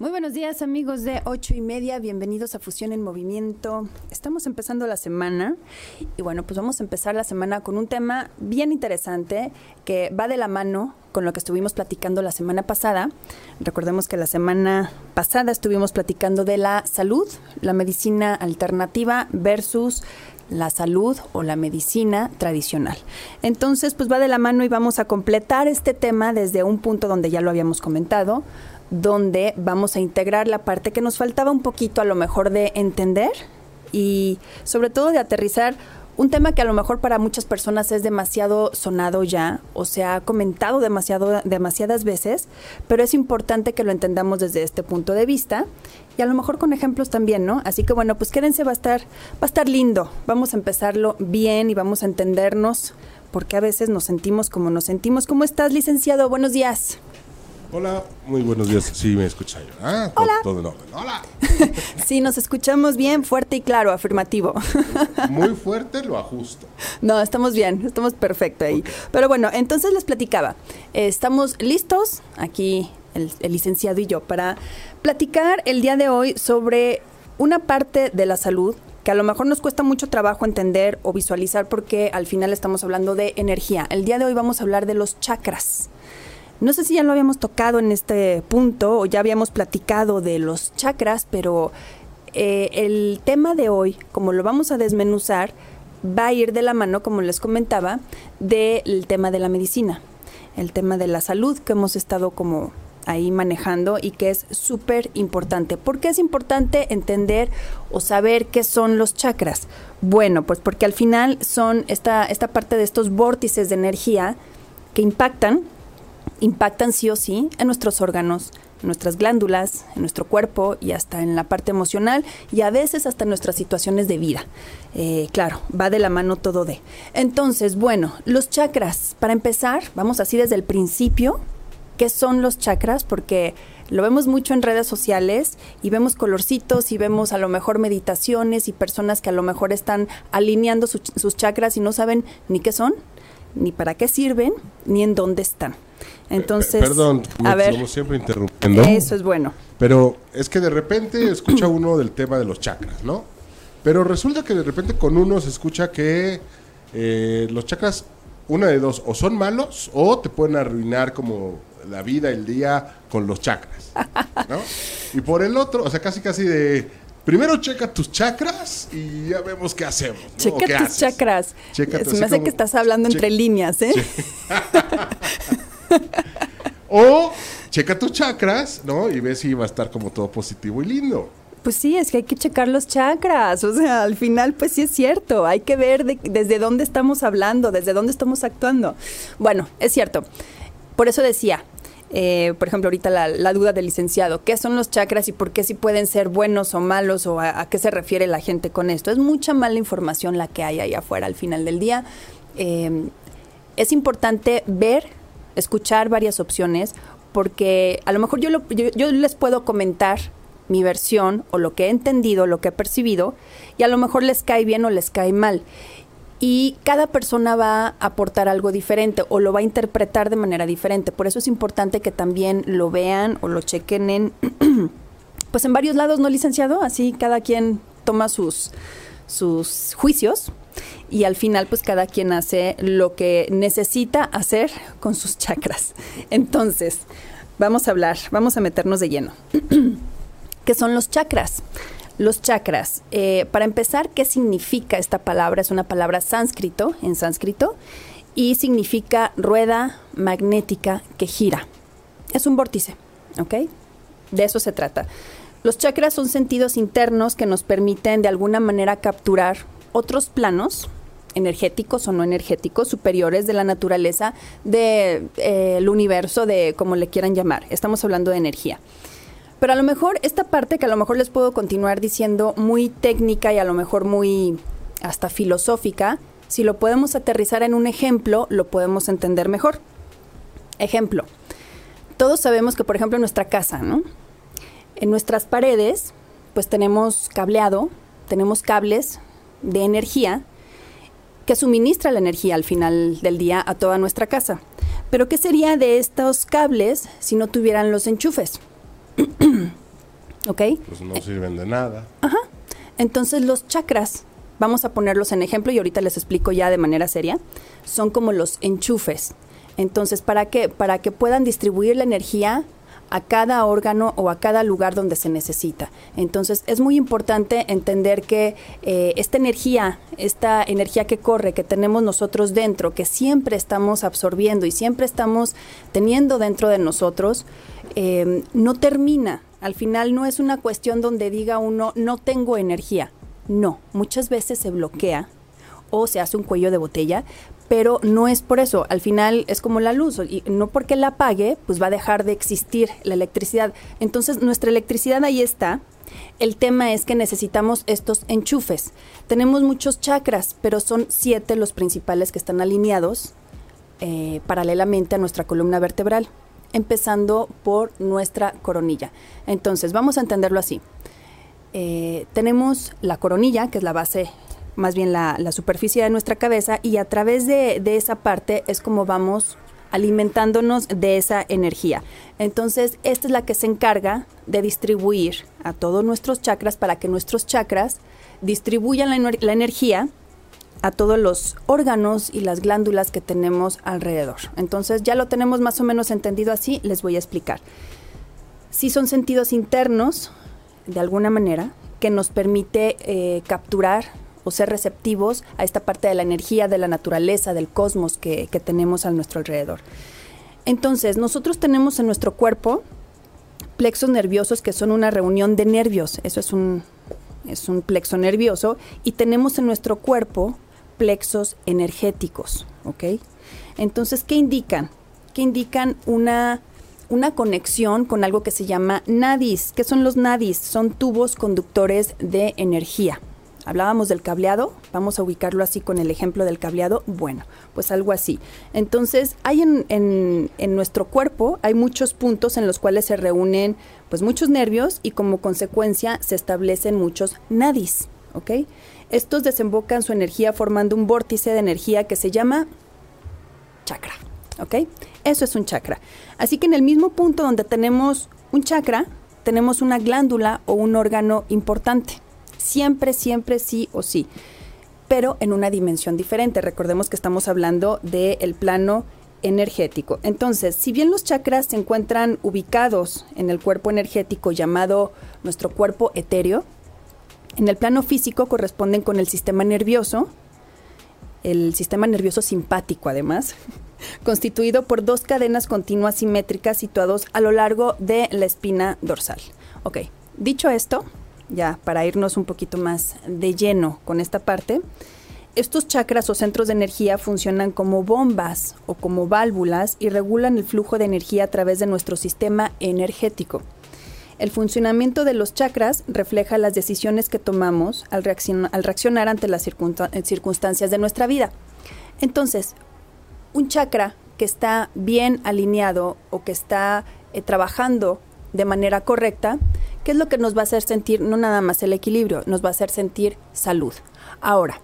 Muy buenos días amigos de ocho y media, bienvenidos a Fusión en Movimiento. Estamos empezando la semana y bueno, pues vamos a empezar la semana con un tema bien interesante que va de la mano con lo que estuvimos platicando la semana pasada. Recordemos que la semana pasada estuvimos platicando de la salud, la medicina alternativa versus la salud o la medicina tradicional. Entonces, pues va de la mano y vamos a completar este tema desde un punto donde ya lo habíamos comentado, donde vamos a integrar la parte que nos faltaba un poquito a lo mejor de entender y sobre todo de aterrizar un tema que a lo mejor para muchas personas es demasiado sonado ya o se ha comentado demasiado demasiadas veces, pero es importante que lo entendamos desde este punto de vista y a lo mejor con ejemplos también, ¿no? Así que bueno, pues quédense, va a estar va a estar lindo. Vamos a empezarlo bien y vamos a entendernos porque a veces nos sentimos como nos sentimos. ¿Cómo estás, licenciado? Buenos días. Hola, muy buenos días. Sí, me. Ah, Hola. Todo, en orden. Hola. Sí, nos escuchamos bien, fuerte y claro, afirmativo. Muy fuerte, lo ajusto. No, estamos bien, estamos perfecto ahí. Pero bueno, entonces les platicaba. Eh, estamos listos, aquí el, el licenciado y yo, para platicar el día de hoy sobre una parte de la salud que a lo mejor nos cuesta mucho trabajo entender o visualizar porque al final estamos hablando de energía. El día de hoy vamos a hablar de los chakras. No sé si ya lo habíamos tocado en este punto o ya habíamos platicado de los chakras, pero eh, el tema de hoy, como lo vamos a desmenuzar, va a ir de la mano, como les comentaba, del tema de la medicina, el tema de la salud que hemos estado como ahí manejando y que es súper importante. ¿Por qué es importante entender o saber qué son los chakras? Bueno, pues porque al final son esta, esta parte de estos vórtices de energía que impactan impactan sí o sí en nuestros órganos, en nuestras glándulas, en nuestro cuerpo y hasta en la parte emocional y a veces hasta en nuestras situaciones de vida. Eh, claro, va de la mano todo de. Entonces, bueno, los chakras, para empezar, vamos así desde el principio, ¿qué son los chakras? Porque lo vemos mucho en redes sociales y vemos colorcitos y vemos a lo mejor meditaciones y personas que a lo mejor están alineando su- sus chakras y no saben ni qué son, ni para qué sirven, ni en dónde están. Entonces, Perdón, a ver, siempre interrumpiendo. eso es bueno. Pero es que de repente escucha uno del tema de los chakras, ¿no? Pero resulta que de repente con uno se escucha que eh, los chakras, una de dos, o son malos o te pueden arruinar como la vida, el día con los chakras, ¿no? Y por el otro, o sea, casi casi de... Primero checa tus chakras y ya vemos qué hacemos. Checa qué tus haces. chakras. Chécate Se me hace como- que estás hablando entre líneas, ¿eh? O checa tus chakras, ¿no? Y ves si va a estar como todo positivo y lindo. Pues sí, es que hay que checar los chakras. O sea, al final, pues sí es cierto. Hay que ver de- desde dónde estamos hablando, desde dónde estamos actuando. Bueno, es cierto. Por eso decía, eh, por ejemplo, ahorita la, duda del licenciado, ¿qué son los chakras y por qué si pueden ser buenos o malos o a, a qué se refiere la gente con esto? Es mucha mala información la que hay ahí afuera al final del día. Eh, es importante ver, escuchar varias opciones, porque a lo mejor yo, lo- yo, les puedo comentar mi versión o lo que he entendido, lo que he percibido, y a lo mejor les cae bien o les cae mal. Y cada persona va a aportar algo diferente o lo va a interpretar de manera diferente. Por eso es importante que también lo vean o lo chequen en, pues en varios lados, ¿no, licenciado? Así cada quien toma sus, sus juicios y al final pues cada quien hace lo que necesita hacer con sus chakras. Entonces, vamos a hablar, vamos a meternos de lleno. ¿Qué son los chakras? Los chakras, eh, para empezar, ¿qué significa esta palabra? Es una palabra sánscrito, en sánscrito, y significa rueda magnética que gira. Es un vórtice, ¿ok? De eso se trata. Los chakras son sentidos internos que nos permiten de alguna manera capturar otros planos energéticos o no energéticos superiores de la naturaleza del universo, de como le quieran llamar. Estamos hablando de energía. Pero a lo mejor esta parte que a lo mejor les puedo continuar diciendo muy técnica y a lo mejor muy hasta filosófica, si lo podemos aterrizar en un ejemplo, lo podemos entender mejor. Ejemplo, todos sabemos que por ejemplo en nuestra casa, ¿no? En nuestras paredes, pues tenemos cableado tenemos cables de energía que suministra la energía al final del día a toda nuestra casa. Pero ¿qué sería de estos cables si no tuvieran los enchufes? ¿Ok? Pues no sirven de nada. Ajá. Entonces los chakras, vamos a ponerlos en ejemplo y ahorita les explico ya de manera seria, son como los enchufes. Entonces, ¿para qué? Para que puedan distribuir la energía a cada órgano o a cada lugar donde se necesita. Entonces es muy importante entender que eh, esta energía, esta energía que corre, que tenemos nosotros dentro, que siempre estamos absorbiendo y siempre estamos teniendo dentro de nosotros, eh, no termina. Al final no es una cuestión donde diga uno, no tengo energía. No, muchas veces se bloquea o se hace un cuello de botella, pero no es por eso. Al final es como la luz, y no porque la apague, pues va a dejar de existir la electricidad. Entonces, nuestra electricidad ahí está. El tema es que necesitamos estos enchufes. Tenemos muchos chakras, pero son siete los principales que están alineados eh, paralelamente a nuestra columna vertebral, empezando por nuestra coronilla. Entonces, vamos a entenderlo así. Eh, tenemos la coronilla, que es la base más bien la, superficie de nuestra cabeza y a través de, esa parte es como vamos alimentándonos de esa energía. Entonces, esta es la que se encarga de distribuir a todos nuestros chakras para que nuestros chakras distribuyan la, energía a todos los órganos y las glándulas que tenemos alrededor. Entonces, ya lo tenemos más o menos entendido así, les voy a explicar. Si son sentidos internos, de alguna manera, que nos permite eh, capturar o ser receptivos a esta parte de la energía, de la naturaleza, del cosmos que, tenemos a nuestro alrededor. Entonces, nosotros tenemos en nuestro cuerpo plexos nerviosos que son una reunión de nervios. Eso es un, es un plexo nervioso. Y tenemos en nuestro cuerpo plexos energéticos. ¿Ok? Entonces, ¿qué indican? Que indican una, una conexión con algo que se llama nadis. ¿Qué son los nadis? Son tubos conductores de energía. Hablábamos del cableado, vamos a ubicarlo así con el ejemplo del cableado. Bueno, pues algo así. Entonces, hay en, en, nuestro cuerpo, hay muchos puntos en los cuales se reúnen pues muchos nervios y como consecuencia se establecen muchos nadis, ¿ok? Estos desembocan su energía formando un vórtice de energía que se llama chakra, ¿ok? Eso es un chakra. Así que en el mismo punto donde tenemos un chakra, tenemos una glándula o un órgano importante. Siempre, siempre sí o sí. Pero en una dimensión diferente. Recordemos que estamos hablando del plano energético. Entonces, si bien los chakras se encuentran ubicados en el cuerpo energético llamado nuestro cuerpo etéreo, en el plano físico corresponden con el sistema nervioso, el sistema nervioso simpático además, constituido por dos cadenas continuas simétricas situados a lo largo de la espina dorsal. Ok, dicho esto, ya para irnos un poquito más de lleno con esta parte, estos chakras o centros de energía funcionan como bombas o como válvulas y regulan el flujo de energía a través de nuestro sistema energético. El funcionamiento de los chakras refleja las decisiones que tomamos al, reaccionar ante las circunstancias de nuestra vida. Entonces, un chakra que está bien alineado o que está eh, trabajando de manera correcta, ¿qué es lo que nos va a hacer sentir no nada más el equilibrio, nos va a hacer sentir salud? Ahora,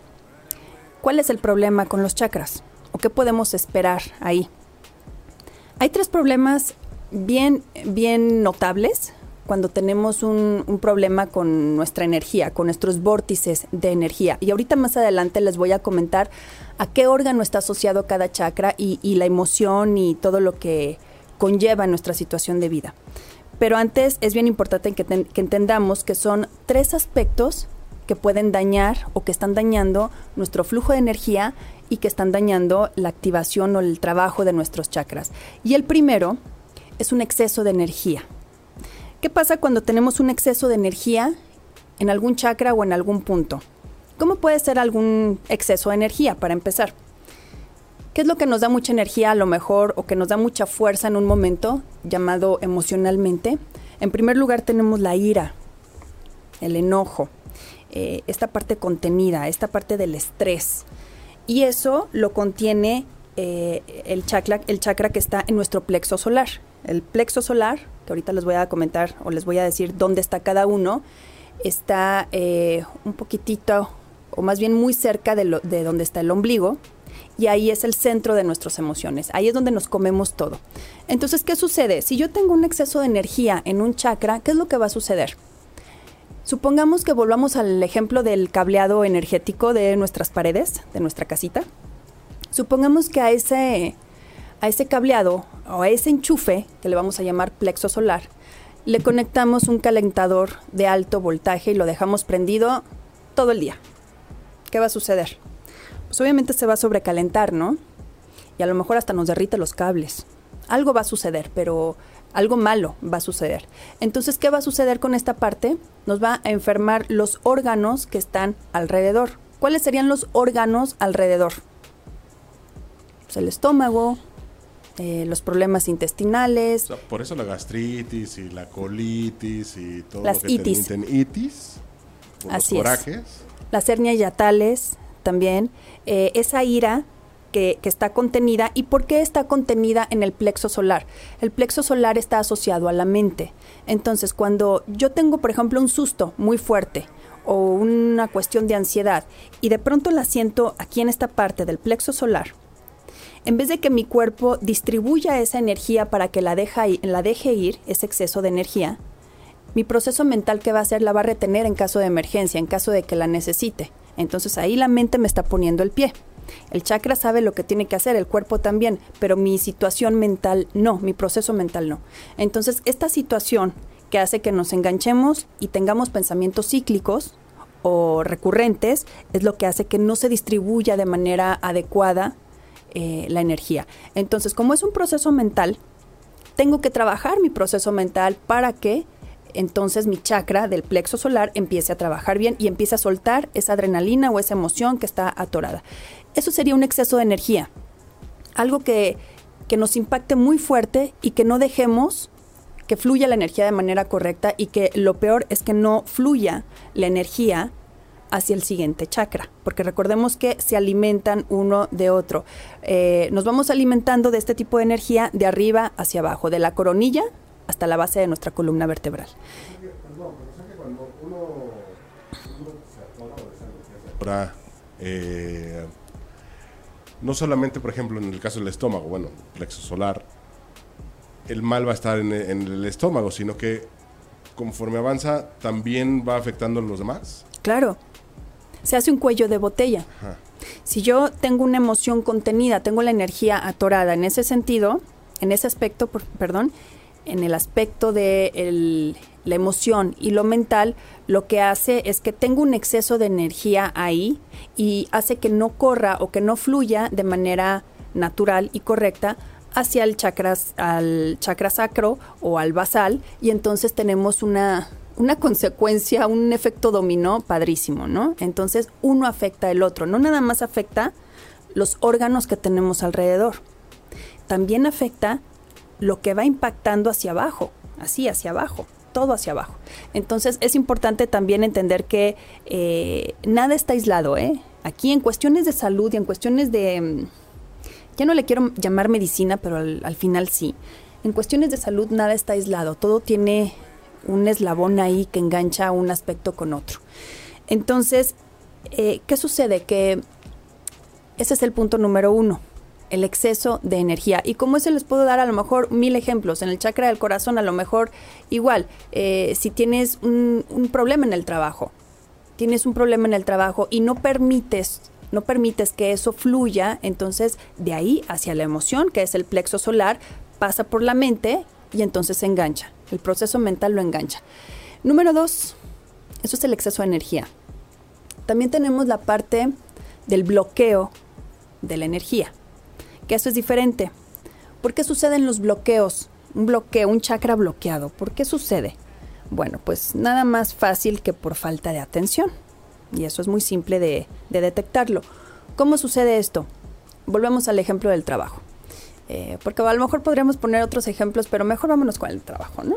¿cuál es el problema con los chakras? ¿O qué podemos esperar ahí? Hay tres problemas bien, bien notables cuando tenemos un, problema con nuestra energía, con nuestros vórtices de energía. Y ahorita más adelante les voy a comentar a qué órgano está asociado cada chakra y, y la emoción y todo lo que conlleva nuestra situación de vida. Pero antes es bien importante que, entendamos que son tres aspectos que pueden dañar o que están dañando nuestro flujo de energía y que están dañando la activación o el trabajo de nuestros chakras. Y el primero es un exceso de energía. ¿Qué pasa cuando tenemos un exceso de energía en algún chakra o en algún punto? ¿Cómo puede ser algún exceso de energía para empezar? ¿Qué es lo que nos da mucha energía a lo mejor o que nos da mucha fuerza en un momento llamado emocionalmente? En primer lugar tenemos la ira, el enojo, eh, esta parte contenida, esta parte del estrés. Y eso lo contiene eh, el, chakra, el chakra que está en nuestro plexo solar. El plexo solar, que ahorita les voy a comentar o les voy a decir dónde está cada uno, está eh, un poquitito, o más bien muy cerca de, donde está el ombligo, y ahí es el centro de nuestras emociones, ahí es donde nos comemos todo. Entonces, ¿qué sucede? Si yo tengo un exceso de energía en un chakra, ¿qué es lo que va a suceder? Supongamos que volvamos al ejemplo del cableado energético de nuestras paredes, de nuestra casita. Supongamos que a ese, a ese cableado o a ese enchufe, que le vamos a llamar plexo solar, le conectamos un calentador de alto voltaje y lo dejamos prendido todo el día. ¿Qué va a suceder? Pues obviamente se va a sobrecalentar, ¿no? Y a lo mejor hasta nos derrite los cables. Algo va a suceder, pero algo malo va a suceder. Entonces, ¿qué va a suceder con esta parte? Nos va a enfermar los órganos que están alrededor. ¿Cuáles serían los órganos alrededor? Pues el estómago, eh, los problemas intestinales. por eso la gastritis y la colitis y todo Las lo que itis. los Así es. corajes. las hernias yatales también, eh, esa ira que, está contenida. ¿Y por qué está contenida en el plexo solar? El plexo solar está asociado a la mente. Entonces, cuando yo tengo, por ejemplo, un susto muy fuerte o una cuestión de ansiedad y de pronto la siento aquí en esta parte del plexo solar, en vez de que mi cuerpo distribuya esa energía para que la, la deje ir, ese exceso de energía, mi proceso mental que va a hacer la va a retener en caso de emergencia, en caso de que la necesite. Entonces ahí la mente me está poniendo el pie. El chakra sabe lo que tiene que hacer, el cuerpo también, pero mi situación mental no, mi proceso mental no. Entonces esta situación que hace que nos enganchemos y tengamos pensamientos cíclicos o recurrentes es lo que hace que no se distribuya de manera adecuada eh, la energía. Entonces, como es un proceso mental, tengo que trabajar mi proceso mental para que entonces mi chakra del plexo solar empiece a trabajar bien y empiece a soltar esa adrenalina o esa emoción que está atorada. Eso sería un exceso de energía. Algo que, que nos impacte muy fuerte y que no dejemos que fluya la energía de manera correcta y que lo peor es que no fluya la energía hacia el siguiente chakra, porque recordemos que se alimentan uno de otro. Eh, nos vamos alimentando de este tipo de energía de arriba hacia abajo, de la coronilla hasta la base de nuestra columna vertebral. Ahora, eh, no solamente, por ejemplo, en el caso del estómago, bueno, plexo solar, el mal va a estar en, en el estómago, sino que conforme avanza también va afectando a los demás. Claro, se hace un cuello de botella. Ajá. Si yo tengo una emoción contenida, tengo la energía atorada en ese sentido, en ese aspecto, por- perdón, en el aspecto de la emoción y lo mental, lo que hace es que tengo un exceso de energía ahí y hace que no corra o que no fluya de manera natural y correcta hacia el chakras, al chakra sacro o al basal. Y entonces tenemos una, una consecuencia, un efecto dominó padrísimo, ¿no? Entonces uno afecta al otro, no nada más afecta los órganos que tenemos alrededor, también afecta lo que va impactando hacia abajo, así hacia abajo, todo hacia abajo. Entonces es importante también entender que eh, nada está aislado, ¿eh? Aquí en cuestiones de salud y en cuestiones de... mm, ya no le quiero llamar medicina, pero al, al final sí. En cuestiones de salud nada está aislado, todo tiene un eslabón ahí que engancha un aspecto con otro. Entonces, eh, ¿qué sucede? Que ese es el punto número uno, el exceso de energía. Y como ese les puedo dar a lo mejor mil ejemplos. En el chakra del corazón a lo mejor igual, eh, si tienes un, un problema en el trabajo, tienes un problema en el trabajo y no permites no permites que eso fluya, entonces de ahí hacia la emoción, que es el plexo solar, pasa por la mente y entonces se engancha. El proceso mental lo engancha. Número dos, eso es el exceso de energía. También tenemos la parte del bloqueo de la energía, que eso es diferente. ¿Por qué suceden los bloqueos? Un bloqueo, un chakra bloqueado. ¿Por qué sucede? Bueno, pues nada más fácil que por falta de atención. Y eso es muy simple de, de detectarlo. ¿Cómo sucede esto? Volvemos al ejemplo del trabajo. Eh, porque a lo mejor podríamos poner otros ejemplos, pero mejor vámonos con el trabajo, ¿no?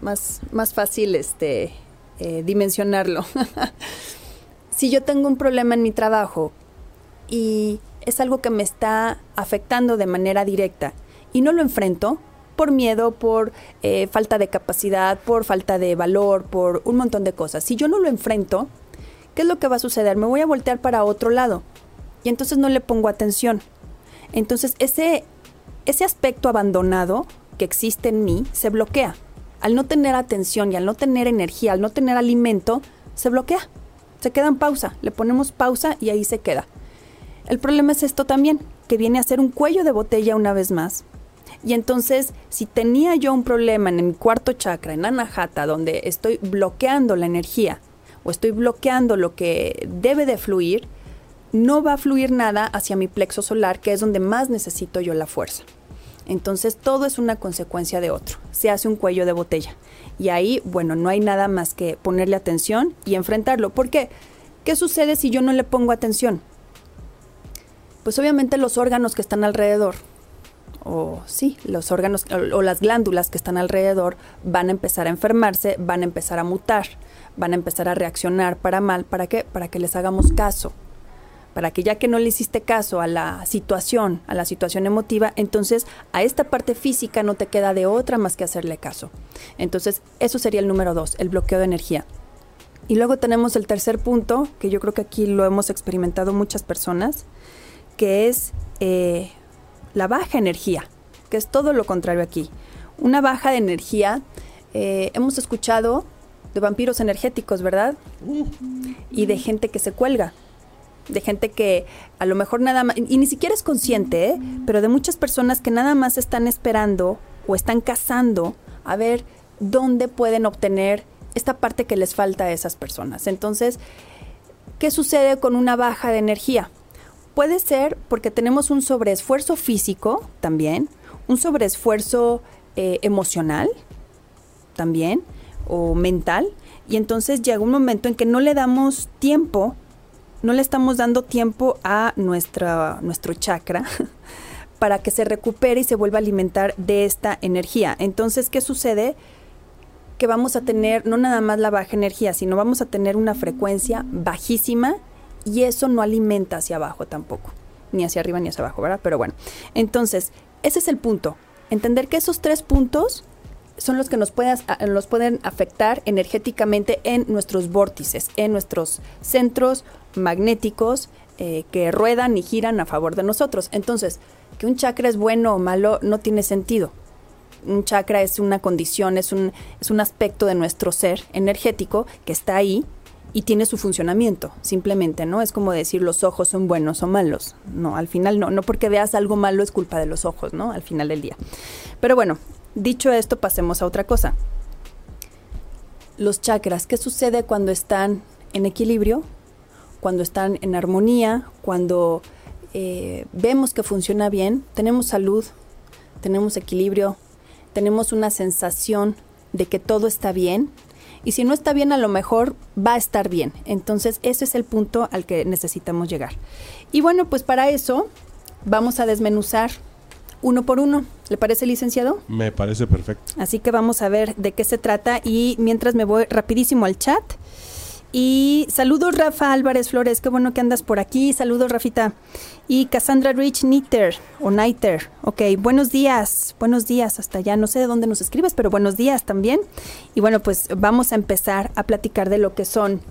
Más, más fácil este, eh, dimensionarlo. si yo tengo un problema en mi trabajo y es algo que me está afectando de manera directa y no lo enfrento, por miedo, por eh, falta de capacidad, por falta de valor, por un montón de cosas. Si yo no lo enfrento, ¿qué es lo que va a suceder? Me voy a voltear para otro lado y entonces no le pongo atención. Entonces ese, ese aspecto abandonado que existe en mí se bloquea. Al no tener atención y al no tener energía, al no tener alimento, se bloquea. Se queda en pausa. Le ponemos pausa y ahí se queda. El problema es esto también, que viene a ser un cuello de botella una vez más. Y entonces, si tenía yo un problema en mi cuarto chakra, en Anahata, donde estoy bloqueando la energía o estoy bloqueando lo que debe de fluir, no va a fluir nada hacia mi plexo solar, que es donde más necesito yo la fuerza. Entonces todo es una consecuencia de otro. Se hace un cuello de botella. Y ahí, bueno, no hay nada más que ponerle atención y enfrentarlo. ¿Por qué? ¿Qué sucede si yo no le pongo atención? Pues obviamente los órganos que están alrededor, o sí, los órganos o, las glándulas que están alrededor van a empezar a enfermarse, van a empezar a mutar, van a empezar a reaccionar para mal. ¿Para qué? Para que les hagamos caso para que ya que no le hiciste caso a la situación, a la situación emotiva, entonces a esta parte física no te queda de otra más que hacerle caso. Entonces, eso sería el número dos, el bloqueo de energía. Y luego tenemos el tercer punto, que yo creo que aquí lo hemos experimentado muchas personas, que es eh, la baja energía, que es todo lo contrario aquí. Una baja de energía, eh, hemos escuchado de vampiros energéticos, ¿verdad? Y de gente que se cuelga de gente que a lo mejor nada más, y ni siquiera es consciente, ¿eh? pero de muchas personas que nada más están esperando o están cazando a ver dónde pueden obtener esta parte que les falta a esas personas. Entonces, ¿qué sucede con una baja de energía? Puede ser porque tenemos un sobreesfuerzo físico también, un sobreesfuerzo eh, emocional también, o mental, y entonces llega un momento en que no le damos tiempo no le estamos dando tiempo a nuestra, nuestro chakra para que se recupere y se vuelva a alimentar de esta energía. Entonces, ¿qué sucede? Que vamos a tener no nada más la baja energía, sino vamos a tener una frecuencia bajísima y eso no alimenta hacia abajo tampoco, ni hacia arriba ni hacia abajo, ¿verdad? Pero bueno, entonces, ese es el punto. Entender que esos tres puntos son los que nos, nos pueden afectar energéticamente en nuestros vórtices, en nuestros centros magnéticos eh, que ruedan y giran a favor de nosotros. Entonces, que un chakra es bueno o malo no tiene sentido. Un chakra es una condición, es un, es un aspecto de nuestro ser energético que está ahí y tiene su funcionamiento, simplemente, ¿no? Es como decir los ojos son buenos o malos. No, al final no, no porque veas algo malo es culpa de los ojos, ¿no? Al final del día. Pero bueno, dicho esto, pasemos a otra cosa. Los chakras, ¿qué sucede cuando están en equilibrio? cuando están en armonía, cuando eh, vemos que funciona bien, tenemos salud, tenemos equilibrio, tenemos una sensación de que todo está bien. Y si no está bien, a lo mejor va a estar bien. Entonces, ese es el punto al que necesitamos llegar. Y bueno, pues para eso vamos a desmenuzar uno por uno. ¿Le parece, licenciado? Me parece perfecto. Así que vamos a ver de qué se trata y mientras me voy rapidísimo al chat. Y saludos Rafa Álvarez Flores, qué bueno que andas por aquí. Saludos Rafita. Y Cassandra Rich Nitter o Niter. Ok, buenos días, buenos días hasta allá. No sé de dónde nos escribes, pero buenos días también. Y bueno, pues vamos a empezar a platicar de lo que son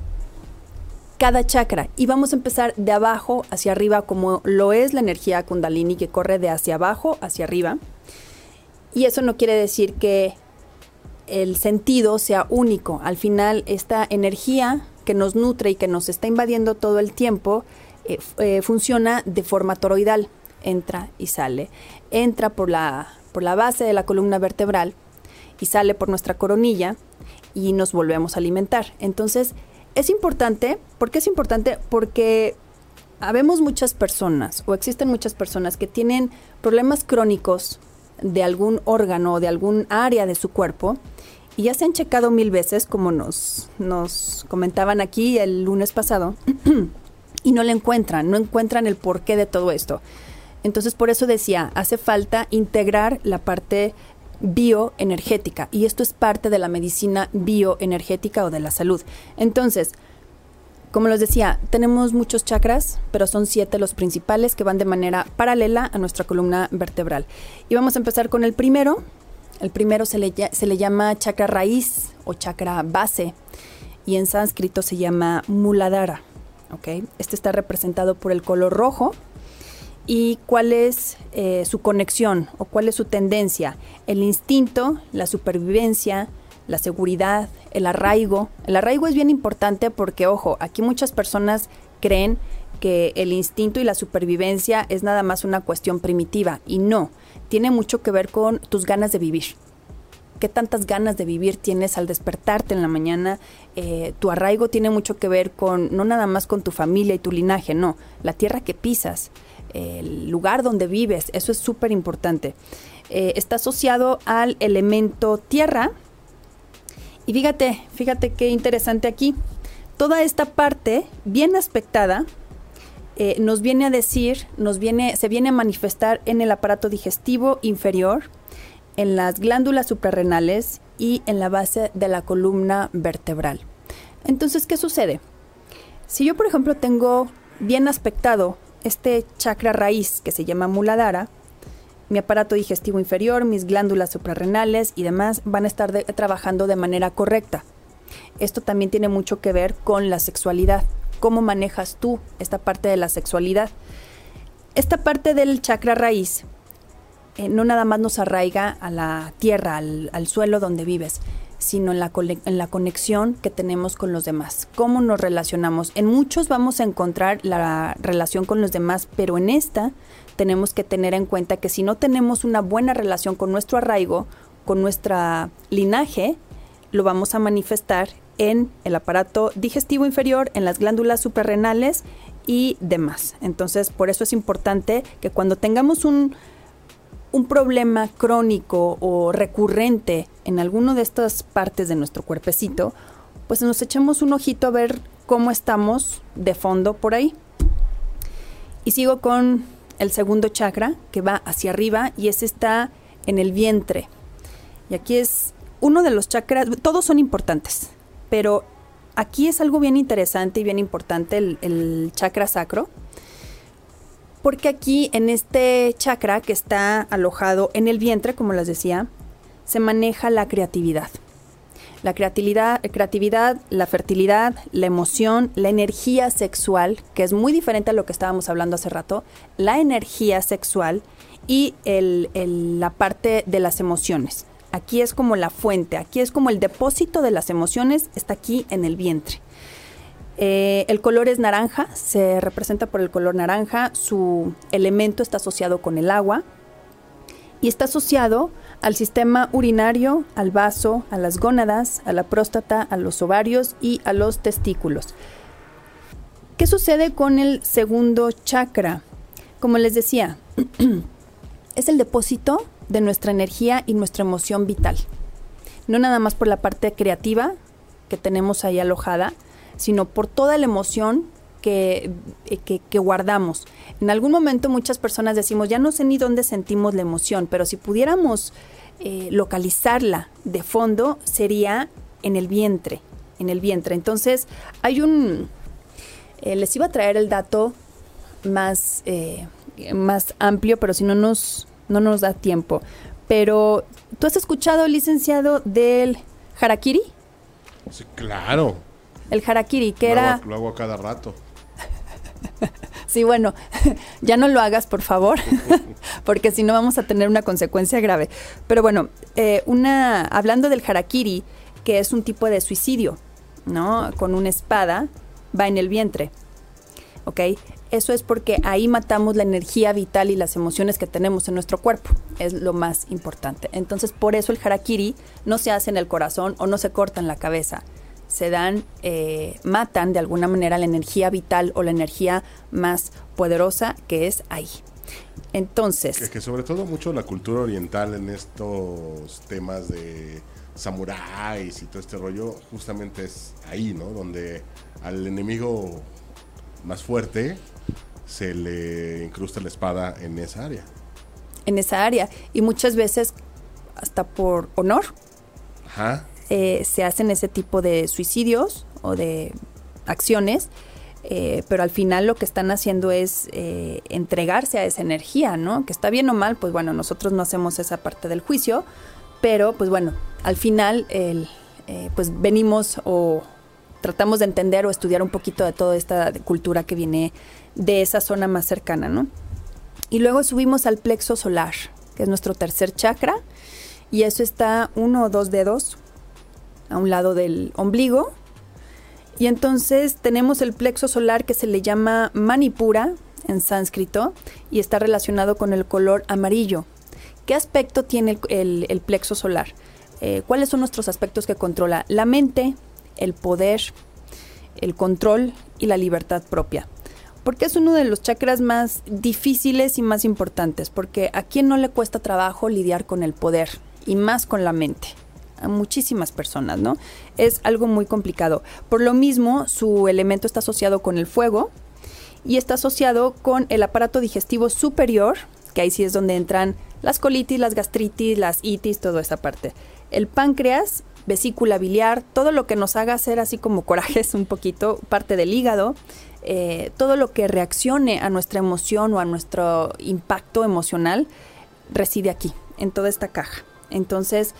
cada chakra y vamos a empezar de abajo hacia arriba como lo es la energía kundalini que corre de hacia abajo hacia arriba. Y eso no quiere decir que el sentido sea único. Al final, esta energía que nos nutre y que nos está invadiendo todo el tiempo eh, eh, funciona de forma toroidal. Entra y sale. Entra por la, por la base de la columna vertebral y sale por nuestra coronilla y nos volvemos a alimentar. Entonces, es importante. ¿Por qué es importante? Porque habemos muchas personas o existen muchas personas que tienen problemas crónicos de algún órgano o de algún área de su cuerpo y ya se han checado mil veces, como nos, nos comentaban aquí el lunes pasado, y no le encuentran, no encuentran el porqué de todo esto. Entonces, por eso decía, hace falta integrar la parte bioenergética, y esto es parte de la medicina bioenergética o de la salud. Entonces, como les decía, tenemos muchos chakras, pero son siete los principales que van de manera paralela a nuestra columna vertebral. Y vamos a empezar con el primero, El primero se le, se le llama chakra raíz o chakra base y en sánscrito se llama muladhara. Este está representado por el color rojo. ¿Y cuál es eh, su conexión o cuál es su tendencia? El instinto, la supervivencia, la seguridad, el arraigo. El arraigo es bien importante porque, ojo, aquí muchas personas creen que el instinto y la supervivencia es nada más una cuestión primitiva y no, tiene mucho que ver con tus ganas de vivir. ¿Qué tantas ganas de vivir tienes al despertarte en la mañana? Eh, tu arraigo tiene mucho que ver con, no nada más con tu familia y tu linaje, no, la tierra que pisas, el lugar donde vives, eso es súper importante. Eh, está asociado al elemento tierra. Y fíjate, fíjate qué interesante aquí. Toda esta parte bien aspectada eh, nos viene a decir, nos viene, se viene a manifestar en el aparato digestivo inferior, en las glándulas suprarrenales y en la base de la columna vertebral. Entonces, ¿qué sucede? Si yo, por ejemplo, tengo bien aspectado este chakra raíz que se llama muladhara, mi aparato digestivo inferior, mis glándulas suprarrenales y demás van a estar trabajando de manera correcta. Esto también tiene mucho que ver con la sexualidad. ¿Cómo manejas tú esta parte de la sexualidad? Esta parte del chakra raíz eh, no nada más nos arraiga a la tierra, al, suelo donde vives, sino en la, en la conexión que tenemos con los demás, cómo nos relacionamos. En muchos vamos a encontrar la relación con los demás, pero en esta tenemos que tener en cuenta que si no tenemos una buena relación con nuestro arraigo, con nuestra linaje, lo vamos a manifestar en el aparato digestivo inferior, en las glándulas suprarrenales y demás. Entonces, por eso es importante que cuando tengamos un un problema crónico o recurrente en alguno de estas partes de nuestro cuerpecito, pues nos echamos un ojito a ver cómo estamos de fondo por ahí. Y sigo con el segundo chakra que va hacia arriba y ese está en el vientre. Y aquí es uno de los chakras, todos son importantes, pero aquí es algo bien interesante y bien importante el, chakra sacro porque aquí en este chakra que está alojado en el vientre, como les decía, se maneja la creatividad. La creatividad, la fertilidad, la emoción, la energía sexual, que es muy diferente a lo que estábamos hablando hace rato, la energía sexual y la parte de las emociones. Aquí es como la fuente, aquí es como el depósito de las emociones, está aquí en el vientre. Eh, el color es naranja, se representa por el color naranja, su elemento está asociado con el agua y está asociado al sistema urinario, al vaso, a las gónadas, a la próstata, a los ovarios y a los testículos. ¿Qué sucede con el segundo chakra? Como les decía, es el depósito de nuestra energía y nuestra emoción vital. No nada más por la parte creativa que tenemos ahí alojada, sino por toda la emoción eh, que, que, guardamos. En algún momento muchas personas decimos, ya no sé ni dónde sentimos la emoción, pero si pudiéramos eh, localizarla de fondo, sería en el vientre, en el vientre. Entonces, hay un... Eh, les iba a traer el dato más, más amplio, pero si no nos, no nos da tiempo. Pero, ¿tú has escuchado, licenciado, del harakiri? Sí, claro. El harakiri, que era... lo hago a cada rato. sí, bueno, ya no lo hagas, por favor, porque si no vamos a tener una consecuencia grave. Pero bueno, eh, una, hablando del harakiri, que es un tipo de suicidio, ¿no? Con una espada, va en el vientre, ¿ok? Eso es porque ahí matamos la energía vital y las emociones que tenemos en nuestro cuerpo. Es lo más importante. Entonces, por eso el harakiri no se hace en el corazón o no se corta en la cabeza se dan, eh, matan de alguna manera la energía vital o la energía más poderosa que es ahí. Entonces... Que, que sobre todo mucho la cultura oriental en estos temas de samuráis y todo este rollo, justamente es ahí, ¿no? Donde al enemigo más fuerte se le incrusta la espada en esa área. En esa área. Y muchas veces hasta por honor. Ajá. Eh, se hacen ese tipo de suicidios o de acciones, eh, pero al final lo que están haciendo es eh, entregarse a esa energía, ¿no? Que está bien o mal, pues bueno, nosotros no hacemos esa parte del juicio, pero pues bueno, al final el, eh, pues venimos o tratamos de entender o estudiar un poquito de toda esta cultura que viene de esa zona más cercana, ¿no? Y luego subimos al plexo solar, que es nuestro tercer chakra, y eso está uno o dos dedos a un lado del ombligo. Y entonces tenemos el plexo solar que se le llama Manipura en sánscrito y está relacionado con el color amarillo. ¿Qué aspecto tiene el, plexo solar? Eh, ¿Cuáles son nuestros aspectos que controla? La mente, el poder, el control y la libertad propia. Porque es uno de los chakras más difíciles y más importantes, porque a quien no le cuesta trabajo lidiar con el poder y más con la mente. A muchísimas personas, ¿no? Es algo muy complicado. Por lo mismo, su elemento está asociado con el fuego y está asociado con el aparato digestivo superior, que ahí sí es donde entran las colitis, las gastritis, las itis, toda esa parte. El páncreas, vesícula biliar, todo lo que nos haga hacer así como corajes un poquito, parte del hígado, eh, todo lo que reaccione a nuestra emoción o a nuestro impacto emocional, reside aquí, en toda esta caja. Entonces,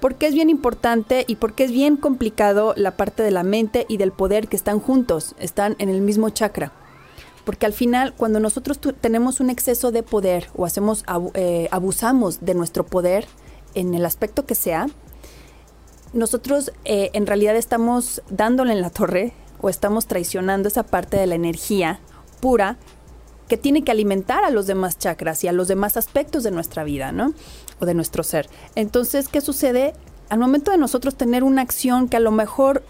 ¿por qué es bien importante y por qué es bien complicado la parte de la mente y del poder que están juntos, están en el mismo chakra? Porque al final, cuando nosotros tenemos un exceso de poder o hacemos eh, abusamos de nuestro poder en el aspecto que sea, nosotros eh, en realidad estamos dándole en la torre o estamos traicionando esa parte de la energía pura que tiene que alimentar a los demás chakras y a los demás aspectos de nuestra vida, ¿no? O de nuestro ser. Entonces, ¿qué sucede? Al momento de nosotros tener una acción que a lo mejor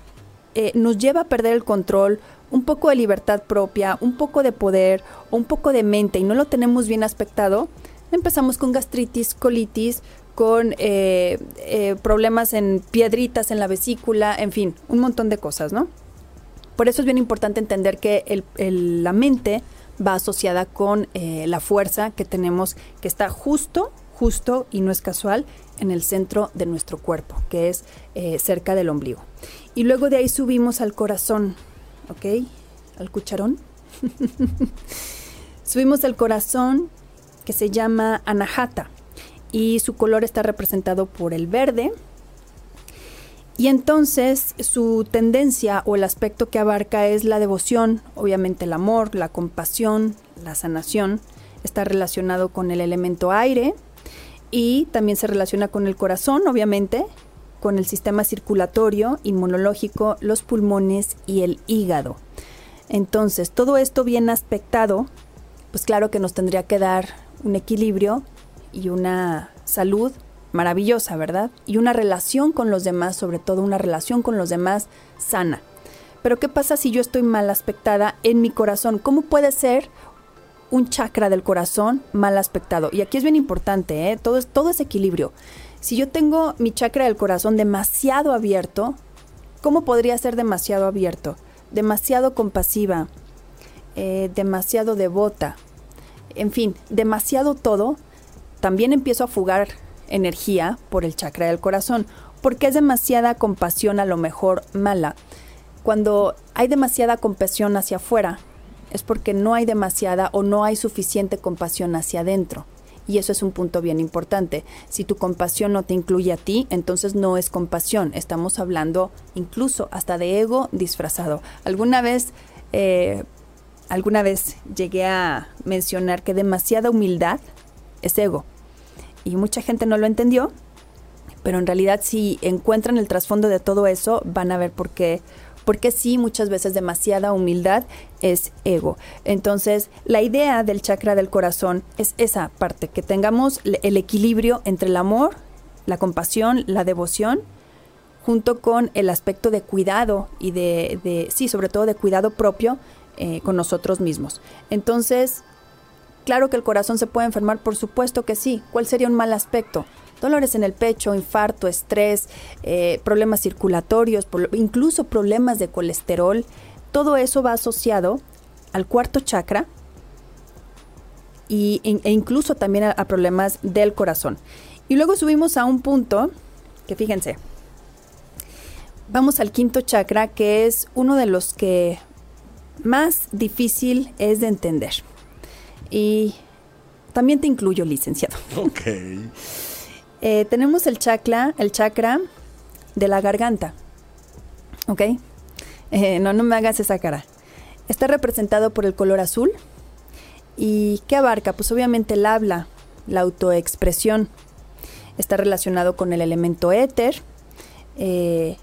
eh, nos lleva a perder el control un poco de libertad propia, un poco de poder o un poco de mente y no lo tenemos bien aspectado, empezamos con gastritis, colitis, con eh, eh, problemas en piedritas en la vesícula, en fin, un montón de cosas, ¿no? Por eso es bien importante entender que la mente va asociada con eh, la fuerza que tenemos, que está justo, justo y no es casual, en el centro de nuestro cuerpo, que es cerca del ombligo. Y luego de ahí subimos al corazón. ¿ok? Al cucharón. Subimos el corazón que se llama Anahata y su color está representado por el verde. Y entonces su tendencia o el aspecto que abarca es la devoción, obviamente el amor, la compasión, la sanación. Está relacionado con el elemento aire y también se relaciona con el corazón, obviamente, con el sistema circulatorio, inmunológico, los pulmones y el hígado. Entonces, todo esto bien aspectado, pues claro que nos tendría que dar un equilibrio y una salud maravillosa, ¿verdad? Y una relación con los demás, sobre todo una relación con los demás sana. Pero ¿qué pasa si yo estoy mal aspectada en mi corazón? ¿Cómo puede ser un chakra del corazón mal aspectado? Y aquí es bien importante, ¿eh? Todo, es, todo es equilibrio. Si yo tengo mi chakra del corazón demasiado abierto, ¿cómo podría ser demasiado abierto? Demasiado compasiva, eh, demasiado devota, en fin, demasiado todo, también empiezo a fugar energía por el chakra del corazón, porque es demasiada compasión a lo mejor mala. Cuando hay demasiada compasión hacia afuera, es porque no hay demasiada o no hay suficiente compasión hacia adentro. Y eso es un punto bien importante. Si tu compasión no te incluye a ti, entonces no es compasión. Estamos hablando incluso hasta de ego disfrazado. Alguna vez, eh, alguna vez llegué a mencionar que demasiada humildad es ego. Y mucha gente no lo entendió, pero en realidad si encuentran el trasfondo de todo eso, van a ver por qué porque sí, muchas veces demasiada humildad es ego. Entonces, la idea del chakra del corazón es esa parte, que tengamos el equilibrio entre el amor, la compasión, la devoción, junto con el aspecto de cuidado y de, sí, sobre todo de cuidado propio eh, con nosotros mismos. Entonces, claro que el corazón se puede enfermar, por supuesto que sí. ¿Cuál sería un mal aspecto? dolores en el pecho, infarto, estrés, eh, problemas circulatorios, incluso problemas de colesterol. Todo eso va asociado al cuarto chakra y, e incluso también a, problemas del corazón. Y luego subimos a un punto que fíjense, vamos al quinto chakra que es uno de los que más difícil es de entender. Y también te incluyo, licenciado. Ok. Eh, tenemos el chakra, el chakra de la garganta. ¿Ok? Eh, no, no me hagas esa cara. Está representado por el color azul. ¿Y qué abarca? Pues obviamente el habla, la autoexpresión. Está relacionado con el elemento éter. Eh,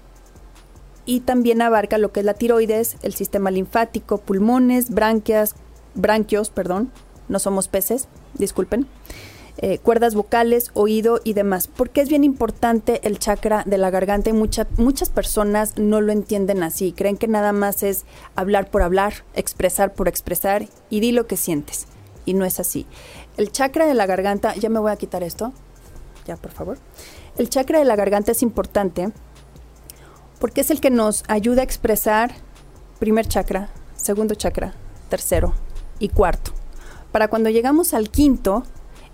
y también abarca lo que es la tiroides, el sistema linfático, pulmones, branquias, branquios, perdón, no somos peces, disculpen, eh, cuerdas vocales, oído y demás. Porque es bien importante el chakra de la garganta y muchas personas no lo entienden así. Creen que nada más es hablar por hablar, expresar por expresar y di lo que sientes. Y no es así. El chakra de la garganta, ya me voy a quitar esto, ya por favor. El chakra de la garganta es importante porque es el que nos ayuda a expresar primer chakra, segundo chakra, tercero y cuarto. Para cuando llegamos al quinto,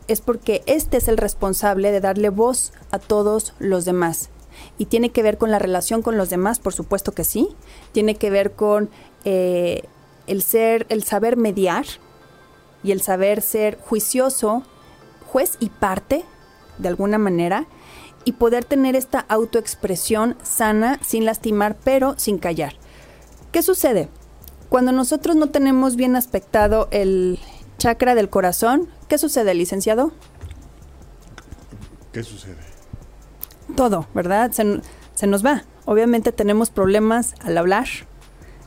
es porque este es el responsable de darle voz a todos los demás. Y tiene que ver con la relación con los demás, por supuesto que sí. Tiene que ver con eh, el ser, el saber mediar y el saber ser juicioso, juez y parte, de alguna manera, y poder tener esta autoexpresión sana, sin lastimar, pero sin callar. ¿Qué sucede? Cuando nosotros no tenemos bien aspectado el, chakra del corazón. ¿Qué sucede, licenciado? ¿Qué sucede? Todo, ¿verdad? Se, nos va. Obviamente tenemos problemas al hablar,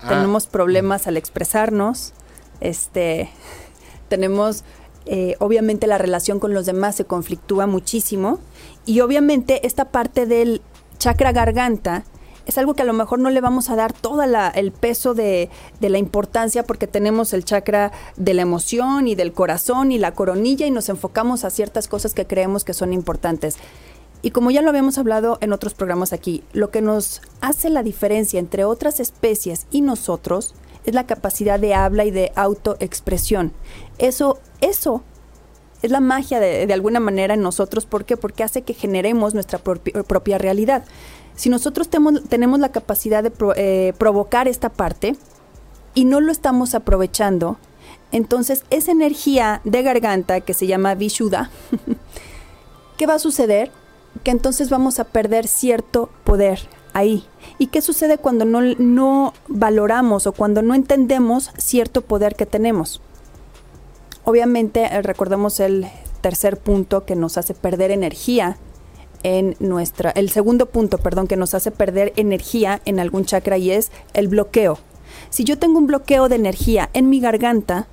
ah. tenemos problemas al expresarnos, este, tenemos, eh, obviamente la relación con los demás se conflictúa muchísimo y obviamente esta parte del chakra garganta es algo que a lo mejor no le vamos a dar todo el peso de, la importancia porque tenemos el chakra de la emoción y del corazón y la coronilla y nos enfocamos a ciertas cosas que creemos que son importantes. Y como ya lo habíamos hablado en otros programas aquí, lo que nos hace la diferencia entre otras especies y nosotros es la capacidad de habla y de autoexpresión. Eso, eso es la magia de, alguna manera en nosotros. ¿Por qué? Porque hace que generemos nuestra propia realidad. Si nosotros tenemos la capacidad de eh, provocar esta parte y no lo estamos aprovechando, entonces esa energía de garganta que se llama Vishuddha, ¿qué va a suceder? Que entonces vamos a perder cierto poder ahí. ¿Y qué sucede cuando no, no valoramos o cuando no entendemos cierto poder que tenemos? Obviamente, eh, recordemos el tercer punto que nos hace perder energía en nuestra, el segundo punto, perdón, que nos hace perder energía en algún chakra y es el bloqueo. Si yo tengo un bloqueo de energía en mi garganta,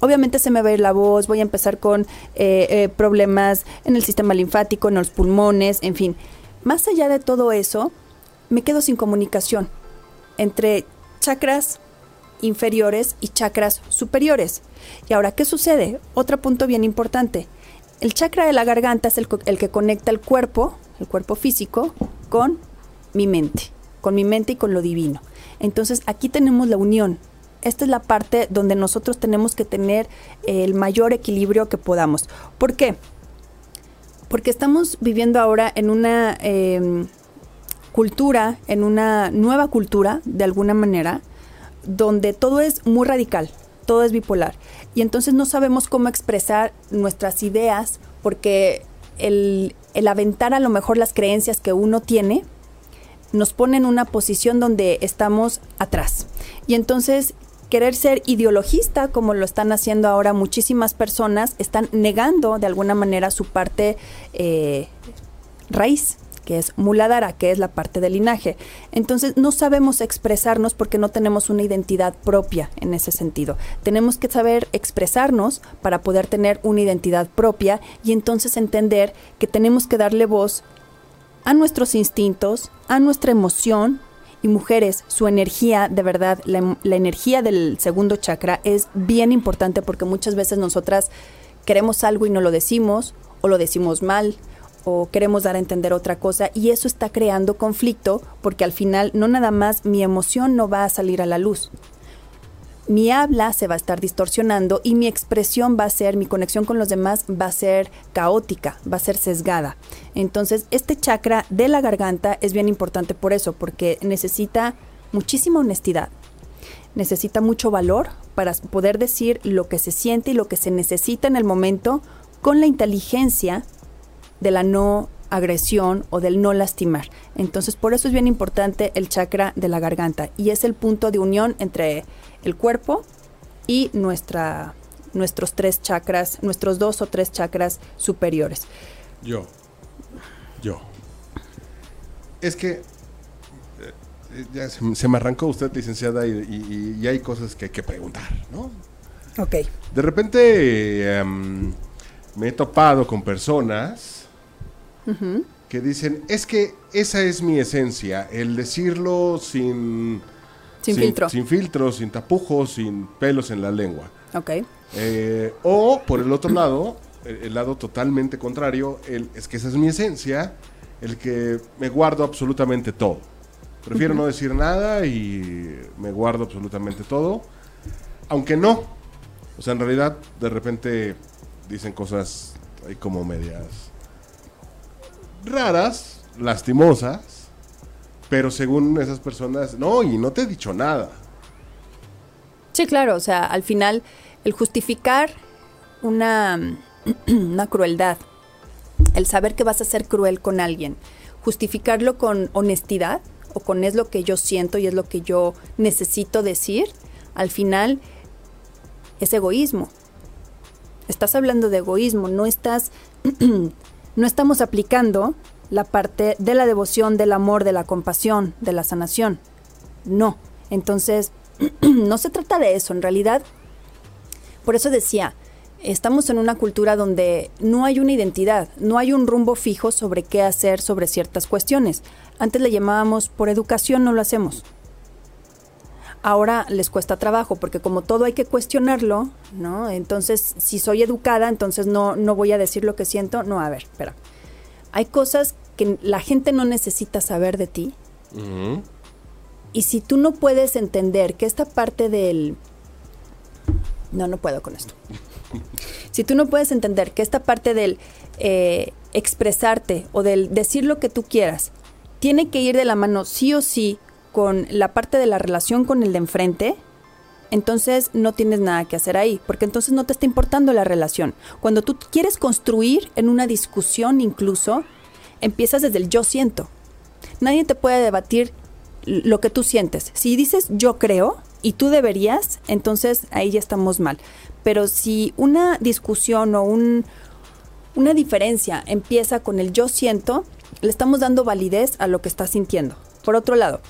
obviamente se me va a ir la voz, voy a empezar con eh, eh, problemas en el sistema linfático, en los pulmones, en fin. Más allá de todo eso, me quedo sin comunicación entre chakras inferiores y chakras superiores. Y ahora, ¿qué sucede? Otro punto bien importante. El chakra de la garganta es el, que conecta el cuerpo, el cuerpo físico, con mi mente, con mi mente y con lo divino. Entonces aquí tenemos la unión. Esta es la parte donde nosotros tenemos que tener el mayor equilibrio que podamos. ¿Por qué? Porque estamos viviendo ahora en una em, cultura, en una nueva cultura, de alguna manera, donde todo es muy radical todo es bipolar. Y entonces no sabemos cómo expresar nuestras ideas porque el, aventar a lo mejor las creencias que uno tiene nos pone en una posición donde estamos atrás. Y entonces querer ser ideologista, como lo están haciendo ahora muchísimas personas, están negando de alguna manera su parte eh, raíz que es Muladhara, que es la parte del linaje. Entonces no sabemos expresarnos porque no tenemos una identidad propia en ese sentido. Tenemos que saber expresarnos para poder tener una identidad propia y entonces entender que tenemos que darle voz a nuestros instintos, a nuestra emoción. Y mujeres, su energía, de verdad, la, la energía del segundo chakra es bien importante porque muchas veces nosotras queremos algo y no lo decimos o lo decimos mal o queremos dar a entender otra cosa y eso está creando conflicto porque al final no nada más mi emoción no va a salir a la luz. Mi habla se va a estar distorsionando y mi expresión va a ser, mi conexión con los demás va a ser caótica, va a ser sesgada. Entonces, este chakra de la garganta es bien importante por eso, porque necesita muchísima honestidad, necesita mucho valor para poder decir lo que se siente y lo que se necesita en el momento con la inteligencia de la no agresión o del no lastimar. Entonces, por eso es bien importante el chakra de la garganta y es el punto de unión entre el cuerpo y nuestra, nuestros tres chakras, nuestros dos o tres chakras superiores. Yo. Yo. Es que eh, ya se, se me arrancó usted, licenciada, y, y- y hay cosas que hay que preguntar, ¿no? Ok. De repente em, me he topado con personas que dicen, es que esa es mi esencia, el decirlo sin... Sin filtro. Sin filtro, sin tapujos, sin pelos en la lengua. Ok. Eh, o, por el otro lado, el, el lado totalmente contrario, el, es que esa es mi esencia, el que me guardo absolutamente todo. Prefiero no decir nada y me guardo absolutamente todo, aunque no. O sea, en realidad, de repente dicen cosas ahí como medias raras, lastimosas, pero según esas personas, no, y no te he dicho nada. Sí, claro, o sea, al final el justificar una, una crueldad, el saber que vas a ser cruel con alguien, justificarlo con honestidad o con es lo que yo siento y es lo que yo necesito decir, al final es egoísmo. Estás hablando de egoísmo, no estás no estamos aplicando la parte de la devoción, del amor, de la compasión, de la sanación. No. Entonces, no se trata de eso, en realidad. Por eso decía, estamos en una cultura donde no hay una identidad, no hay un rumbo fijo sobre qué hacer sobre ciertas cuestiones. Antes le llamábamos por educación, no lo hacemos. Ahora les cuesta trabajo porque como todo hay que cuestionarlo, ¿no? Entonces, si soy educada, entonces no, no voy a decir lo que siento. No, a ver, espera. Hay cosas que la gente no necesita saber de ti. Y si tú no puedes entender que esta parte del... No, no puedo con esto. si tú no puedes entender que esta parte del eh, expresarte o del decir lo que tú quieras tiene que ir de la mano sí o sí con la parte de la relación con el de enfrente, entonces no tienes nada que hacer ahí, porque entonces no te está importando la relación. Cuando tú quieres construir en una discusión incluso, empiezas desde el yo siento. Nadie te puede debatir lo que tú sientes. Si dices yo creo y tú deberías, entonces ahí ya estamos mal. Pero si una discusión o un, una diferencia empieza con el yo siento, le estamos dando validez a lo que estás sintiendo. Por otro lado,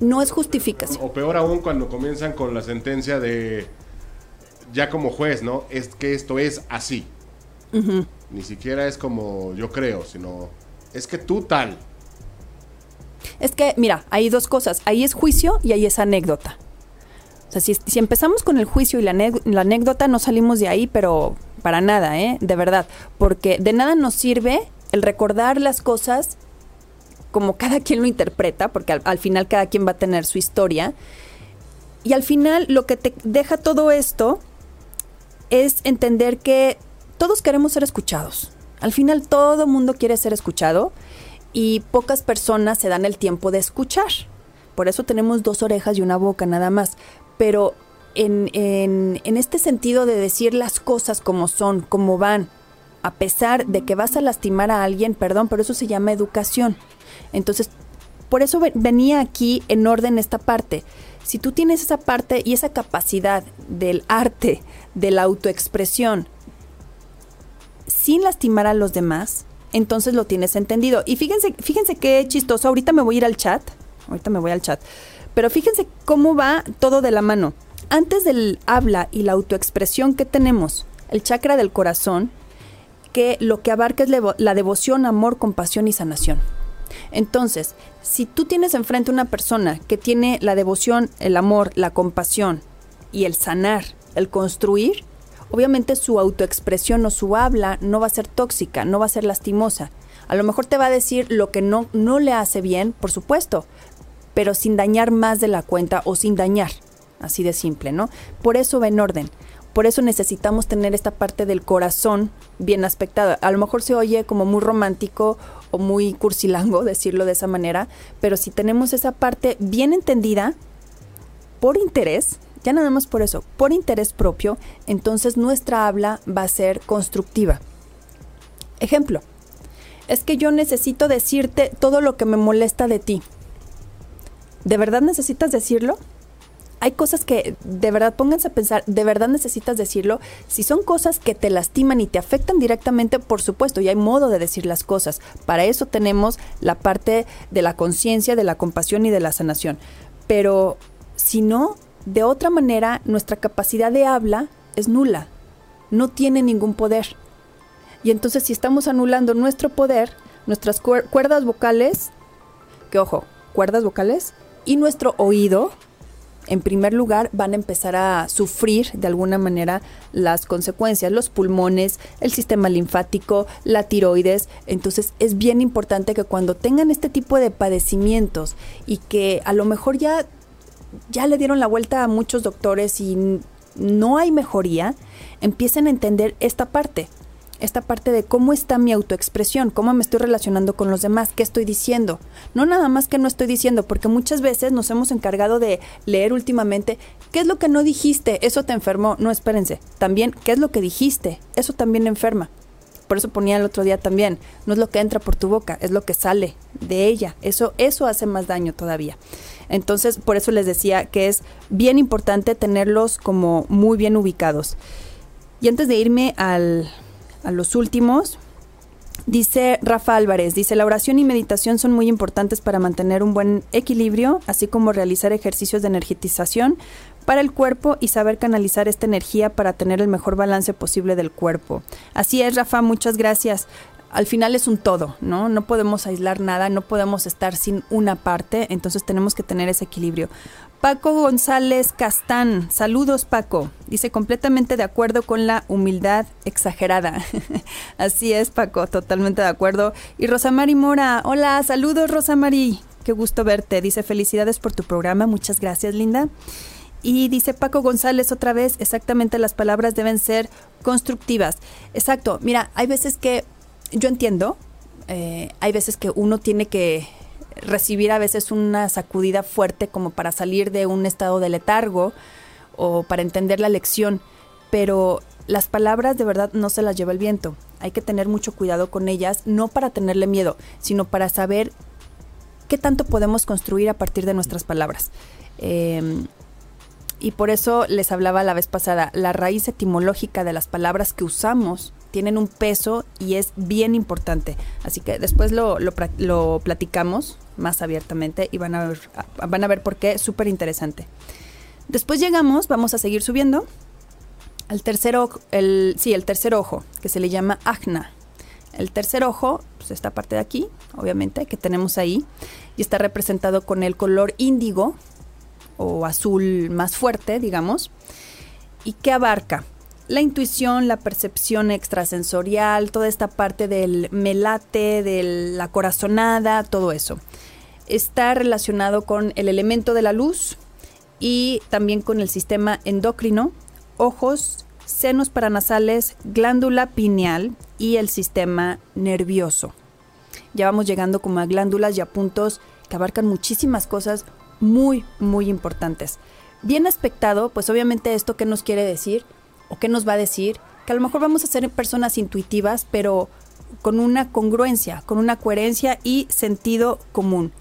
no es justificación. O peor aún cuando comienzan con la sentencia de ya como juez, ¿no? Es que esto es así. Ni siquiera es como yo creo, sino es que tú tal. Es que, mira, hay dos cosas. Ahí es juicio y ahí es anécdota. O sea, si, si empezamos con el juicio y la, la anécdota, no salimos de ahí, pero para nada, ¿eh? De verdad. Porque de nada nos sirve el recordar las cosas como cada quien lo interpreta, porque al, al final cada quien va a tener su historia. Y al final lo que te deja todo esto es entender que todos queremos ser escuchados. Al final todo mundo quiere ser escuchado y pocas personas se dan el tiempo de escuchar. Por eso tenemos dos orejas y una boca nada más. Pero en, en- en este sentido de decir las cosas como son, como van, a pesar de que vas a lastimar a alguien, perdón, pero eso se llama educación. Entonces, por eso ve- venía aquí en orden esta parte. Si tú tienes esa parte y esa capacidad del arte, de la autoexpresión, sin lastimar a los demás, entonces lo tienes entendido. Y fíjense, fíjense qué chistoso. Ahorita me voy a ir al chat. Ahorita me voy al chat. Pero fíjense cómo va todo de la mano. Antes del habla y la autoexpresión que tenemos, el chakra del corazón, que lo que abarca es la devoción, amor, compasión y sanación. Entonces, si tú tienes enfrente una persona que tiene la devoción, el amor, la compasión y el sanar, el construir, obviamente su autoexpresión o su habla no va a ser tóxica, no va a ser lastimosa. A lo mejor te va a decir lo que no, no le hace bien, por supuesto, pero sin dañar más de la cuenta o sin dañar, así de simple, ¿no? Por eso va en orden. Por eso necesitamos tener esta parte del corazón bien aspectada. A lo mejor se oye como muy romántico o muy cursilango decirlo de esa manera, pero si tenemos esa parte bien entendida, por interés, ya nada más por eso, por interés propio, entonces nuestra habla va a ser constructiva. Ejemplo, es que yo necesito decirte todo lo que me molesta de ti. ¿De verdad necesitas decirlo? Hay cosas que de verdad pónganse a pensar, ¿de verdad necesitas decirlo? Si son cosas que te lastiman y te afectan directamente, por supuesto, y hay modo de decir las cosas. Para eso tenemos la parte de la conciencia, de la compasión y de la sanación. Pero si no, de otra manera, nuestra capacidad de habla es nula. No tiene ningún poder. Y entonces si estamos anulando nuestro poder, nuestras cuerdas vocales, que ojo, cuerdas vocales, y nuestro oído, en primer lugar, van a empezar a sufrir de alguna manera las consecuencias, los pulmones, el sistema linfático, la tiroides. Entonces es bien importante que cuando tengan este tipo de padecimientos y que a lo mejor ya, ya le dieron la vuelta a muchos doctores y no hay mejoría, empiecen a entender esta parte esta parte de cómo está mi autoexpresión, cómo me estoy relacionando con los demás, qué estoy diciendo. No nada más que no estoy diciendo, porque muchas veces nos hemos encargado de leer últimamente qué es lo que no dijiste, eso te enfermó. No, espérense. También, ¿qué es lo que dijiste? Eso también enferma. Por eso ponía el otro día también, no es lo que entra por tu boca, es lo que sale de ella. Eso, eso hace más daño todavía. Entonces, por eso les decía que es bien importante tenerlos como muy bien ubicados. Y antes de irme al, a los últimos. Dice Rafa Álvarez, dice, la oración y meditación son muy importantes para mantener un buen equilibrio, así como realizar ejercicios de energetización para el cuerpo y saber canalizar esta energía para tener el mejor balance posible del cuerpo. Así es, Rafa, muchas gracias. Al final es un todo, ¿no? No podemos aislar nada, no podemos estar sin una parte, entonces tenemos que tener ese equilibrio. Paco González Castán, saludos Paco. Dice completamente de acuerdo con la humildad exagerada. Así es Paco, totalmente de acuerdo. Y Rosamari Mora, hola, saludos Rosamari. Qué gusto verte. Dice felicidades por tu programa, muchas gracias Linda. Y dice Paco González otra vez, exactamente las palabras deben ser constructivas. Exacto, mira, hay veces que yo entiendo, eh, hay veces que uno tiene que recibir a veces una sacudida fuerte como para salir de un estado de letargo o para entender la lección, pero las palabras de verdad no se las lleva el viento. Hay que tener mucho cuidado con ellas, no para tenerle miedo, sino para saber qué tanto podemos construir a partir de nuestras palabras. Em, y por eso les hablaba la vez pasada, la raíz etimológica de las palabras que usamos tienen un peso y es bien importante. Así que después lo, lo, platicamos más abiertamente y van a ver, van a ver por qué, súper interesante. Después llegamos, vamos a seguir subiendo al tercer ojo, el, sí, el tercer ojo, que se le llama Agna. El tercer ojo, pues esta parte de aquí, obviamente, que tenemos ahí, y está representado con el color índigo o azul más fuerte, digamos. ¿Y qué abarca? La intuición, la percepción extrasensorial, toda esta parte del melate, de la corazonada, todo eso. Está relacionado con el elemento de la luz y también con el sistema endocrino, ojos, senos paranasales, glándula pineal y el sistema nervioso. Ya vamos llegando como a glándulas y a puntos que abarcan muchísimas cosas muy, muy importantes. Bien aspectado, pues obviamente esto qué nos quiere decir, o qué nos va a decir, que a lo mejor vamos a ser personas intuitivas, pero con una congruencia, con una coherencia y sentido común.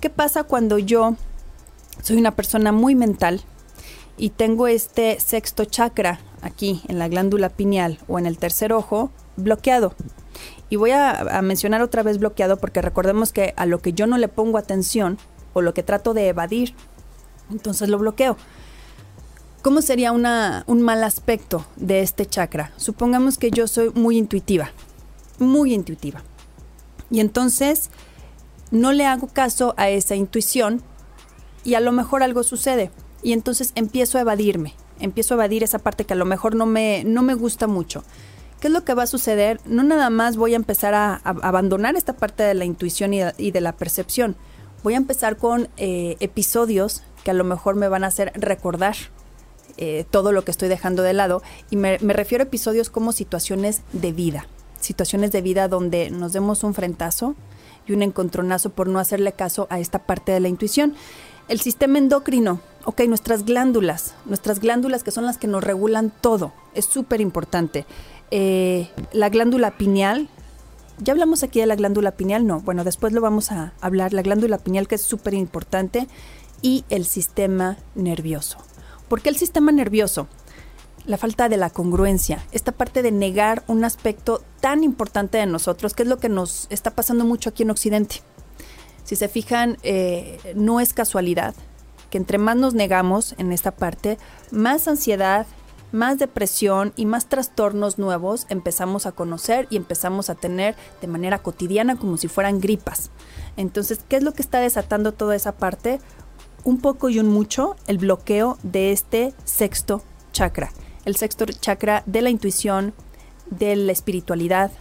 ¿Qué pasa cuando yo soy una persona muy mental y tengo este sexto chakra aquí en la glándula pineal o en el tercer ojo bloqueado? Y voy a, a, mencionar otra vez bloqueado porque recordemos que a lo que yo no le pongo atención o lo que trato de evadir, entonces lo bloqueo. ¿Cómo sería un mal aspecto de este chakra? Supongamos que yo soy muy intuitiva, muy intuitiva. Y entonces no le hago caso a esa intuición y a lo mejor algo sucede. Y entonces empiezo a evadirme, empiezo a evadir esa parte que a lo mejor no me, no me gusta mucho. ¿Qué es lo que va a suceder? No nada más voy a empezar a, abandonar esta parte de la intuición y de, la percepción. Voy a empezar con eh, episodios que a lo mejor me van a hacer recordar eh, todo lo que estoy dejando de lado. Y me, refiero a episodios como situaciones de vida. Situaciones de vida donde nos demos un frentazo y un encontronazo por no hacerle caso a esta parte de la intuición. El sistema endocrino, ok, nuestras glándulas, nuestras glándulas que son las que nos regulan todo, es súper importante. Eh, la glándula pineal Ya hablamos aquí de la glándula pineal, no, bueno, después lo vamos a hablar, la glándula pineal que es súper importante y el sistema nervioso. ¿Por qué el sistema nervioso? La falta de la congruencia, esta parte de negar un aspecto tan importante de nosotros, que es lo que nos está pasando mucho aquí en Occidente. Si se fijan, eh, no es casualidad que entre más nos negamos en esta parte, más ansiedad, más depresión y más trastornos nuevos empezamos a conocer y empezamos a tener de manera cotidiana como si fueran gripas. Entonces, ¿qué es lo que está desatando toda esa parte? Un poco y un mucho el bloqueo de este sexto chakra, el sexto chakra de la intuición, de la espiritualidad,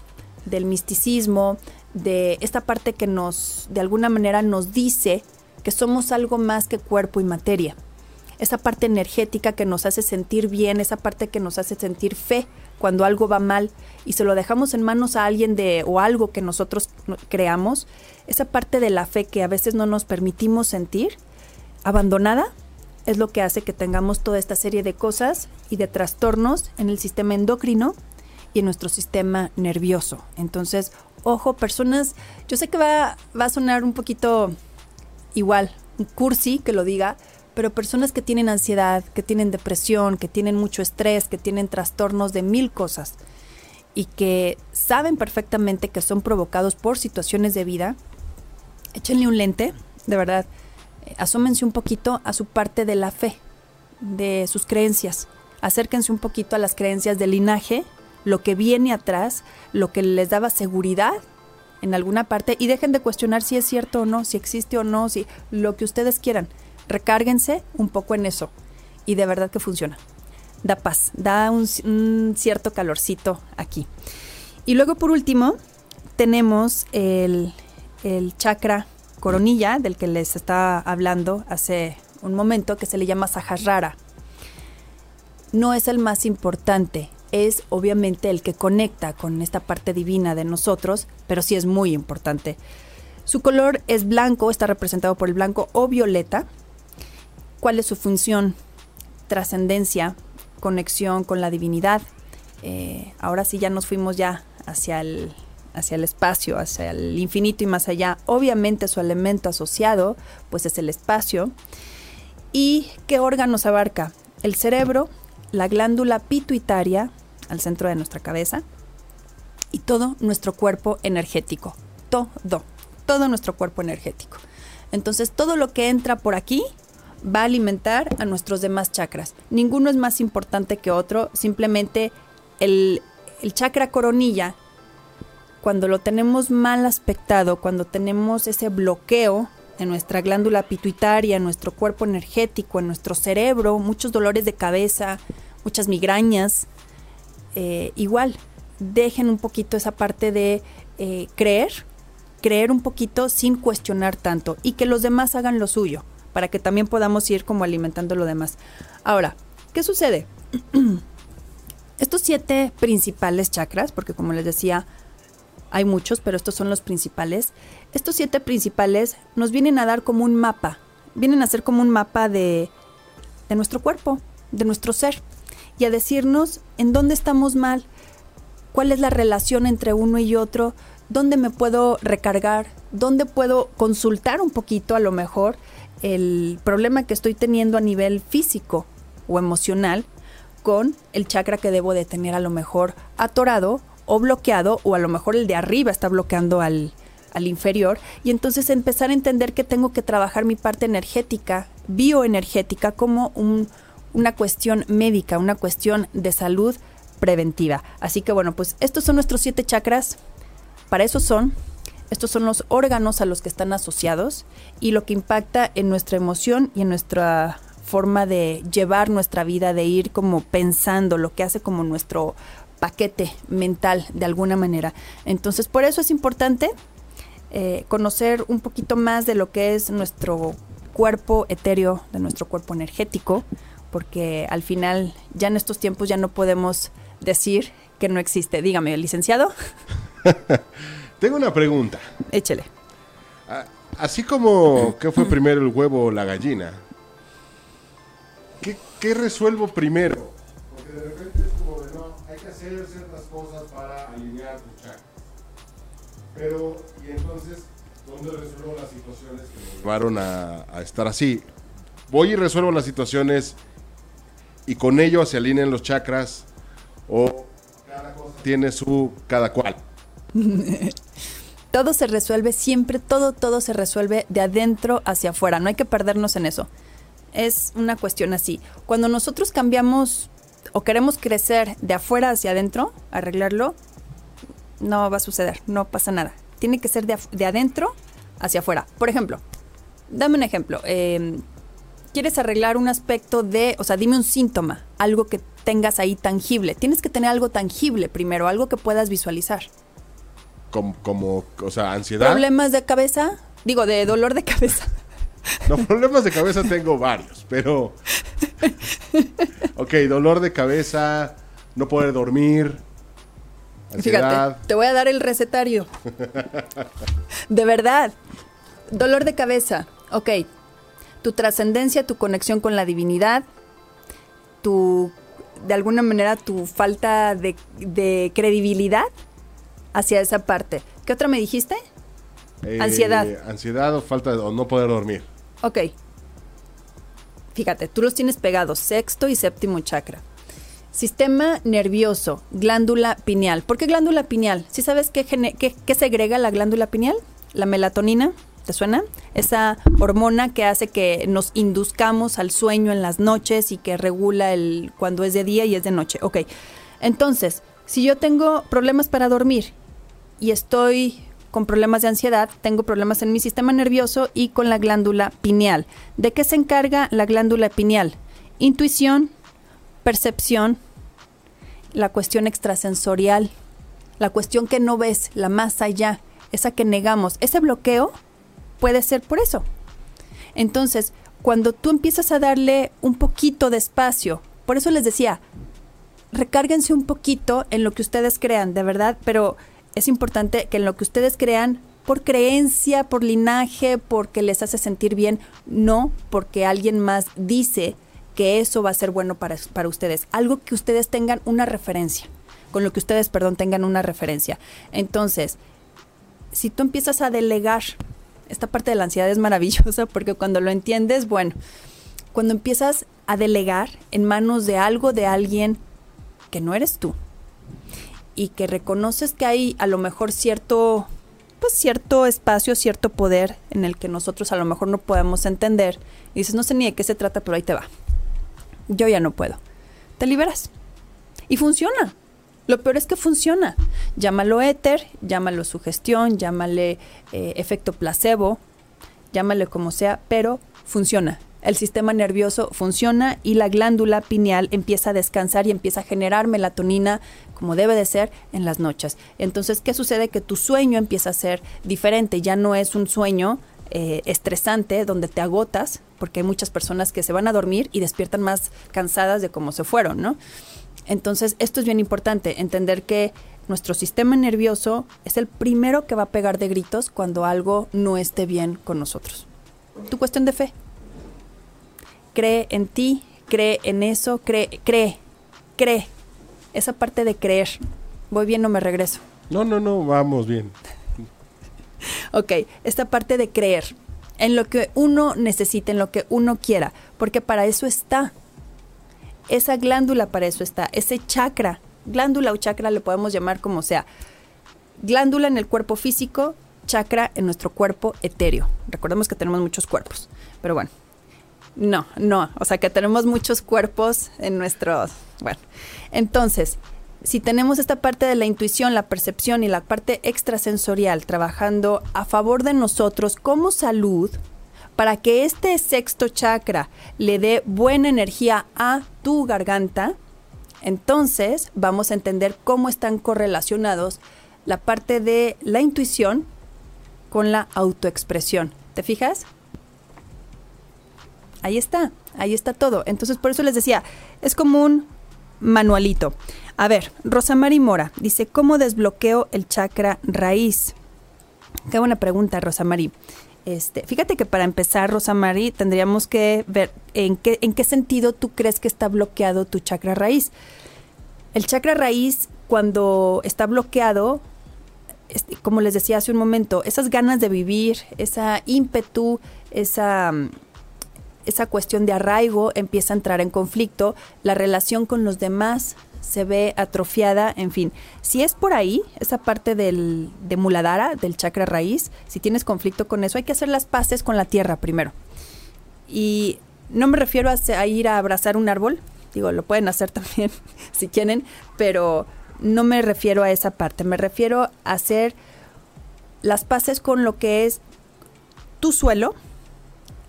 del misticismo, de esta parte que nos, de alguna manera, nos dice que somos algo más que cuerpo y materia. Esa parte energética que nos hace sentir bien, esa parte que nos hace sentir fe cuando algo va mal y se lo dejamos en manos a alguien de o algo que nosotros creamos, esa parte de la fe que a veces no nos permitimos sentir, abandonada, es lo que hace que tengamos toda esta serie de cosas y de trastornos en el sistema endocrino y en nuestro sistema nervioso. Entonces, ojo, personas, yo sé que va, va a sonar un poquito igual, cursi que lo diga, pero personas que tienen ansiedad, que tienen depresión, que tienen mucho estrés, que tienen trastornos de mil cosas y que saben perfectamente que son provocados por situaciones de vida, échenle un lente, de verdad, asómense un poquito a su parte de la fe, de sus creencias, acérquense un poquito a las creencias del linaje, lo que viene atrás, lo que les daba seguridad en alguna parte y dejen de cuestionar si es cierto o no, si existe o no, si lo que ustedes quieran. Recárguense un poco en eso y de verdad que funciona. Da paz, da un, cierto calorcito aquí. Y luego por último tenemos el, el chakra coronilla del que les estaba hablando hace un momento que se le llama Sahasrara. No es el más importante, es obviamente el que conecta con esta parte divina de nosotros, pero sí es muy importante. Su color es blanco, está representado por el blanco o violeta. ¿Cuál es su función? Trascendencia, conexión con la divinidad. Eh, ahora sí ya nos fuimos ya hacia el, hacia el espacio, hacia el infinito y más allá. Obviamente su elemento asociado pues es el espacio. ¿Y qué órganos abarca? El cerebro, la glándula pituitaria, al centro de nuestra cabeza y todo nuestro cuerpo energético. Todo, todo nuestro cuerpo energético. Entonces todo lo que entra por aquí va a alimentar a nuestros demás chakras. Ninguno es más importante que otro, simplemente el, el chakra coronilla, cuando lo tenemos mal aspectado, cuando tenemos ese bloqueo en nuestra glándula pituitaria, en nuestro cuerpo energético, en nuestro cerebro, muchos dolores de cabeza, muchas migrañas, eh, igual, dejen un poquito esa parte de eh, creer, creer un poquito sin cuestionar tanto y que los demás hagan lo suyo, para que también podamos ir como alimentando lo demás. Ahora, ¿qué sucede? Estos siete principales chakras, porque como les decía, hay muchos, pero estos son los principales. Estos siete principales nos vienen a dar como un mapa, vienen a ser como un mapa de, de nuestro cuerpo, de nuestro ser y a decirnos en dónde estamos mal, cuál es la relación entre uno y otro, dónde me puedo recargar, dónde puedo consultar un poquito a lo mejor el problema que estoy teniendo a nivel físico o emocional con el chakra que debo de tener a lo mejor atorado o bloqueado o a lo mejor el de arriba está bloqueando al, al inferior y entonces empezar a entender que tengo que trabajar mi parte energética, bioenergética como un, una cuestión médica, una cuestión de salud preventiva. Así que bueno, pues estos son nuestros siete chakras. Para eso son. Estos son los órganos a los que están asociados y lo que impacta en nuestra emoción y en nuestra forma de llevar nuestra vida, de ir como pensando, lo que hace como nuestro paquete mental de alguna manera. Entonces, por eso es importante eh, conocer un poquito más de lo que es nuestro cuerpo etéreo, de nuestro cuerpo energético, porque al final ya en estos tiempos ya no podemos decir que no existe. Dígame, licenciado. Tengo una pregunta. Échele. Ah, así como, ¿qué fue primero el huevo o la gallina? ¿Qué, resuelvo primero? Hacer ciertas cosas para alinear tu chakra. Pero, y entonces, ¿dónde resuelvo las situaciones que me llevaron a, a estar así? Voy y resuelvo las situaciones y con ello se alinean los chakras o cada cosa tiene su cada cual. todo se resuelve siempre, todo, todo se resuelve de adentro hacia afuera. No hay que perdernos en eso. Es una cuestión así. Cuando nosotros cambiamos o queremos crecer de afuera hacia adentro, arreglarlo, no va a suceder, no pasa nada. Tiene que ser de, de adentro hacia afuera. Por ejemplo, dame un ejemplo. Eh, quieres arreglar un aspecto de, o sea, dime un síntoma, algo que tengas ahí tangible. Tienes que tener algo tangible primero, algo que puedas visualizar. Como, como o sea, ansiedad. ¿Problemas de cabeza? Digo, de dolor de cabeza. No, problemas de cabeza tengo varios, pero... Ok, dolor de cabeza, no poder dormir, ansiedad. Fíjate, te voy a dar el recetario. de verdad. Dolor de cabeza. Ok, tu trascendencia, tu conexión con la divinidad, tu, de alguna manera, tu falta de, de credibilidad hacia esa parte. ¿Qué otra me dijiste? Eh, Ansiedad. Ansiedad o falta de, o no poder dormir. Ok. Fíjate, tú los tienes pegados, sexto y séptimo chakra. Sistema nervioso, glándula pineal. ¿Por qué glándula pineal? ¿Sí sabes qué, qué- qué segrega la glándula pineal? La melatonina, ¿te suena? Esa hormona que hace que nos induzcamos al sueño en las noches y que regula el cuando es de día y es de noche. Ok. Entonces, si yo tengo problemas para dormir y estoy con problemas de ansiedad, tengo problemas en mi sistema nervioso y con la glándula pineal. ¿De qué se encarga la glándula pineal? Intuición, percepción, la cuestión extrasensorial, la cuestión que no ves, la más allá, esa que negamos. Ese bloqueo puede ser por eso. Entonces, cuando tú empiezas a darle un poquito de espacio, por eso les decía, recárguense un poquito en lo que ustedes crean, de verdad, pero es importante que en lo que ustedes crean, por creencia, por linaje, porque les hace sentir bien, no porque alguien más dice que eso va a ser bueno para, para ustedes. Algo que ustedes tengan una referencia, con lo que ustedes, perdón, tengan una referencia. Entonces, si tú empiezas a delegar, esta parte de la ansiedad es maravillosa porque cuando lo entiendes, bueno, cuando empiezas a delegar en manos de algo, de alguien que no eres tú y que reconoces que hay a lo mejor cierto pues cierto espacio, cierto poder en el que nosotros a lo mejor no podemos entender y dices, no sé ni de qué se trata, pero ahí te va. Yo ya no puedo. Te liberas. Y funciona. Lo peor es que funciona. Llámalo éter, llámalo sugestión, llámale eh, efecto placebo, llámale como sea, pero funciona. El sistema nervioso funciona y la glándula pineal empieza a descansar y empieza a generar melatonina como debe de ser en las noches. Entonces, ¿qué sucede? Que tu sueño empieza a ser diferente, ya no es un sueño eh, estresante donde te agotas, porque hay muchas personas que se van a dormir y despiertan más cansadas de cómo se fueron, ¿no? Entonces, esto es bien importante, entender que nuestro sistema nervioso es el primero que va a pegar de gritos cuando algo no esté bien con nosotros. Tu cuestión de fe. Cree en ti, cree en eso, cree, cree, cree. Esa parte de creer. Voy bien o me regreso. No, no, no, vamos bien. Ok, esta parte de creer en lo que uno necesita, en lo que uno quiera, porque para eso está. Esa glándula para eso está, ese chakra, glándula o chakra le podemos llamar como sea. Glándula en el cuerpo físico, chakra en nuestro cuerpo etéreo. Recordemos que tenemos muchos cuerpos, pero bueno. No, no, o sea que tenemos muchos cuerpos en nuestros... Bueno, entonces, si tenemos esta parte de la intuición, la percepción y la parte extrasensorial trabajando a favor de nosotros como salud, para que este sexto chakra le dé buena energía a tu garganta, entonces vamos a entender cómo están correlacionados la parte de la intuición con la autoexpresión. ¿Te fijas? Ahí está, ahí está todo. Entonces, por eso les decía, es como un manualito. A ver, Rosamari Mora dice, ¿cómo desbloqueo el chakra raíz? Qué buena pregunta, Rosamari. Este, fíjate que para empezar, Rosamari, tendríamos que ver en qué, en qué sentido tú crees que está bloqueado tu chakra raíz. El chakra raíz, cuando está bloqueado, este, como les decía hace un momento, esas ganas de vivir, esa ímpetu, esa, esa cuestión de arraigo empieza a entrar en conflicto, la relación con los demás se ve atrofiada, en fin. Si es por ahí, esa parte del, de Muladhara, del chakra raíz, si tienes conflicto con eso, hay que hacer las paces con la tierra primero. Y no me refiero a, ir a abrazar un árbol, digo, lo pueden hacer también si quieren, pero no me refiero a esa parte, me refiero a hacer las paces con lo que es tu suelo,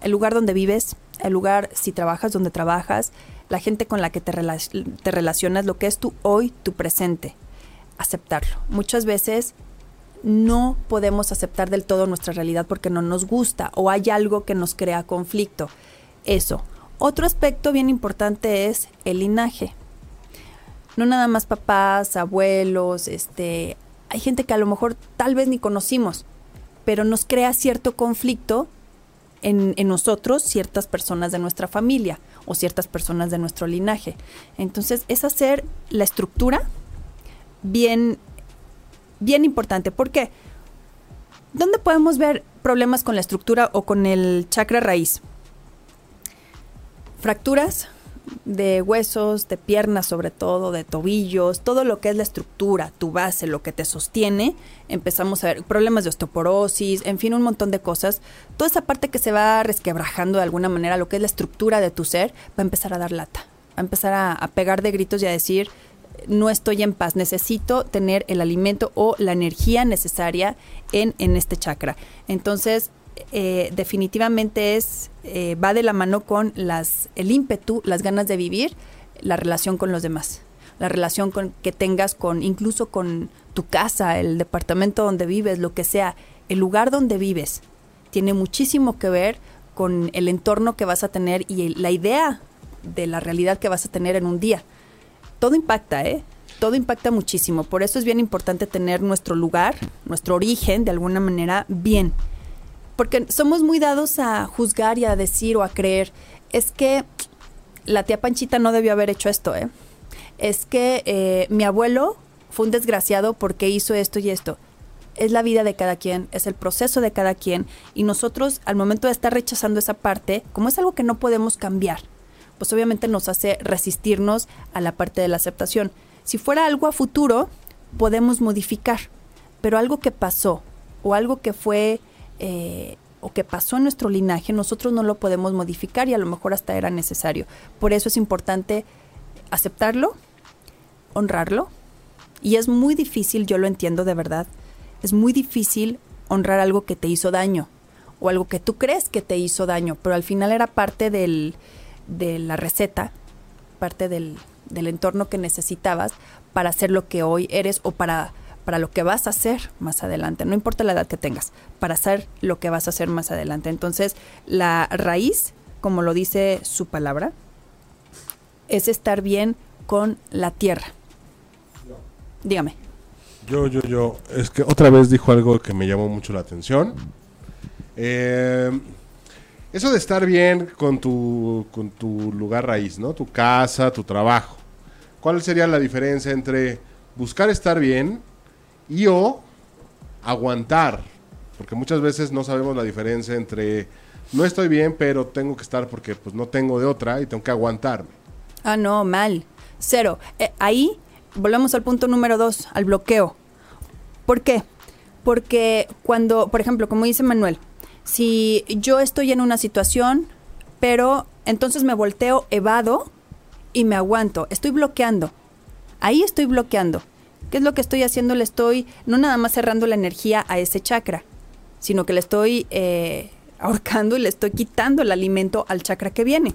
el lugar donde vives, el lugar si trabajas donde trabajas, la gente con la que te, te relacionas, lo que es tu hoy, tu presente. Aceptarlo. Muchas veces no podemos aceptar del todo nuestra realidad porque no nos gusta o hay algo que nos crea conflicto. Eso. Otro aspecto bien importante es el linaje. No nada más papás, abuelos, este, hay gente que a lo mejor tal vez ni conocimos, pero nos crea cierto conflicto en, en, nosotros ciertas personas de nuestra familia o ciertas personas de nuestro linaje. Entonces es hacer la estructura bien, bien importante. ¿Por qué? ¿Dónde podemos ver problemas con la estructura o con el chakra raíz? Fracturas, de huesos, de piernas sobre todo, de tobillos, todo lo que es la estructura, tu base, lo que te sostiene, empezamos a ver problemas de osteoporosis, en fin, un montón de cosas. Toda esa parte que se va resquebrajando de alguna manera, lo que es la estructura de tu ser, va a empezar a dar lata, va a empezar a, pegar de gritos y a decir, no estoy en paz, necesito tener el alimento o la energía necesaria en, en este chakra. Entonces, eh, definitivamente es eh, va de la mano con las el ímpetu, las ganas de vivir, la relación con los demás, la relación con, que tengas con incluso con tu casa, el departamento donde vives, lo que sea, el lugar donde vives tiene muchísimo que ver con el entorno que vas a tener y la idea de la realidad que vas a tener en un día. Todo impacta, ¿eh? Todo impacta muchísimo. Por eso es bien importante tener nuestro lugar, nuestro origen, de alguna manera, bien porque somos muy dados a juzgar y a decir o a creer, es que la tía Panchita no debió haber hecho esto, ¿eh? Es que eh, mi abuelo fue un desgraciado porque hizo esto y esto. Es la vida de cada quien, es el proceso de cada quien y nosotros al momento de estar rechazando esa parte, como es algo que no podemos cambiar, pues obviamente nos hace resistirnos a la parte de la aceptación. Si fuera algo a futuro, podemos modificar, pero algo que pasó o algo que fue eh, o que pasó en nuestro linaje, nosotros no lo podemos modificar y a lo mejor hasta era necesario. Por eso es importante aceptarlo, honrarlo. Y es muy difícil, yo lo entiendo de verdad, es muy difícil honrar algo que te hizo daño o algo que tú crees que te hizo daño, pero al final era parte de la receta, parte del, del entorno que necesitabas para ser lo que hoy eres o para para lo que vas a hacer más adelante, no importa la edad que tengas, para hacer lo que vas a hacer más adelante. Entonces, la raíz, como lo dice su palabra, es estar bien con la tierra. Dígame. Yo, yo, yo, es que otra vez dijo algo que me llamó mucho la atención. Eh, eso de estar bien con tu, con tu lugar raíz, ¿no? Tu casa, tu trabajo. ¿Cuál sería la diferencia entre buscar estar bien y o aguantar, porque muchas veces no sabemos la diferencia entre no estoy bien, pero tengo que estar porque pues no tengo de otra y tengo que aguantarme. Ah, no, mal. Cero. Eh, ahí volvemos al punto número dos, al bloqueo. ¿Por qué? Porque cuando, por ejemplo, como dice Manuel, si yo estoy en una situación, pero entonces me volteo, evado y me aguanto, estoy bloqueando. Ahí estoy bloqueando. ¿Qué es lo que estoy haciendo? Le estoy no nada más cerrando la energía a ese chakra, sino que le estoy eh, ahorcando y le estoy quitando el alimento al chakra que viene,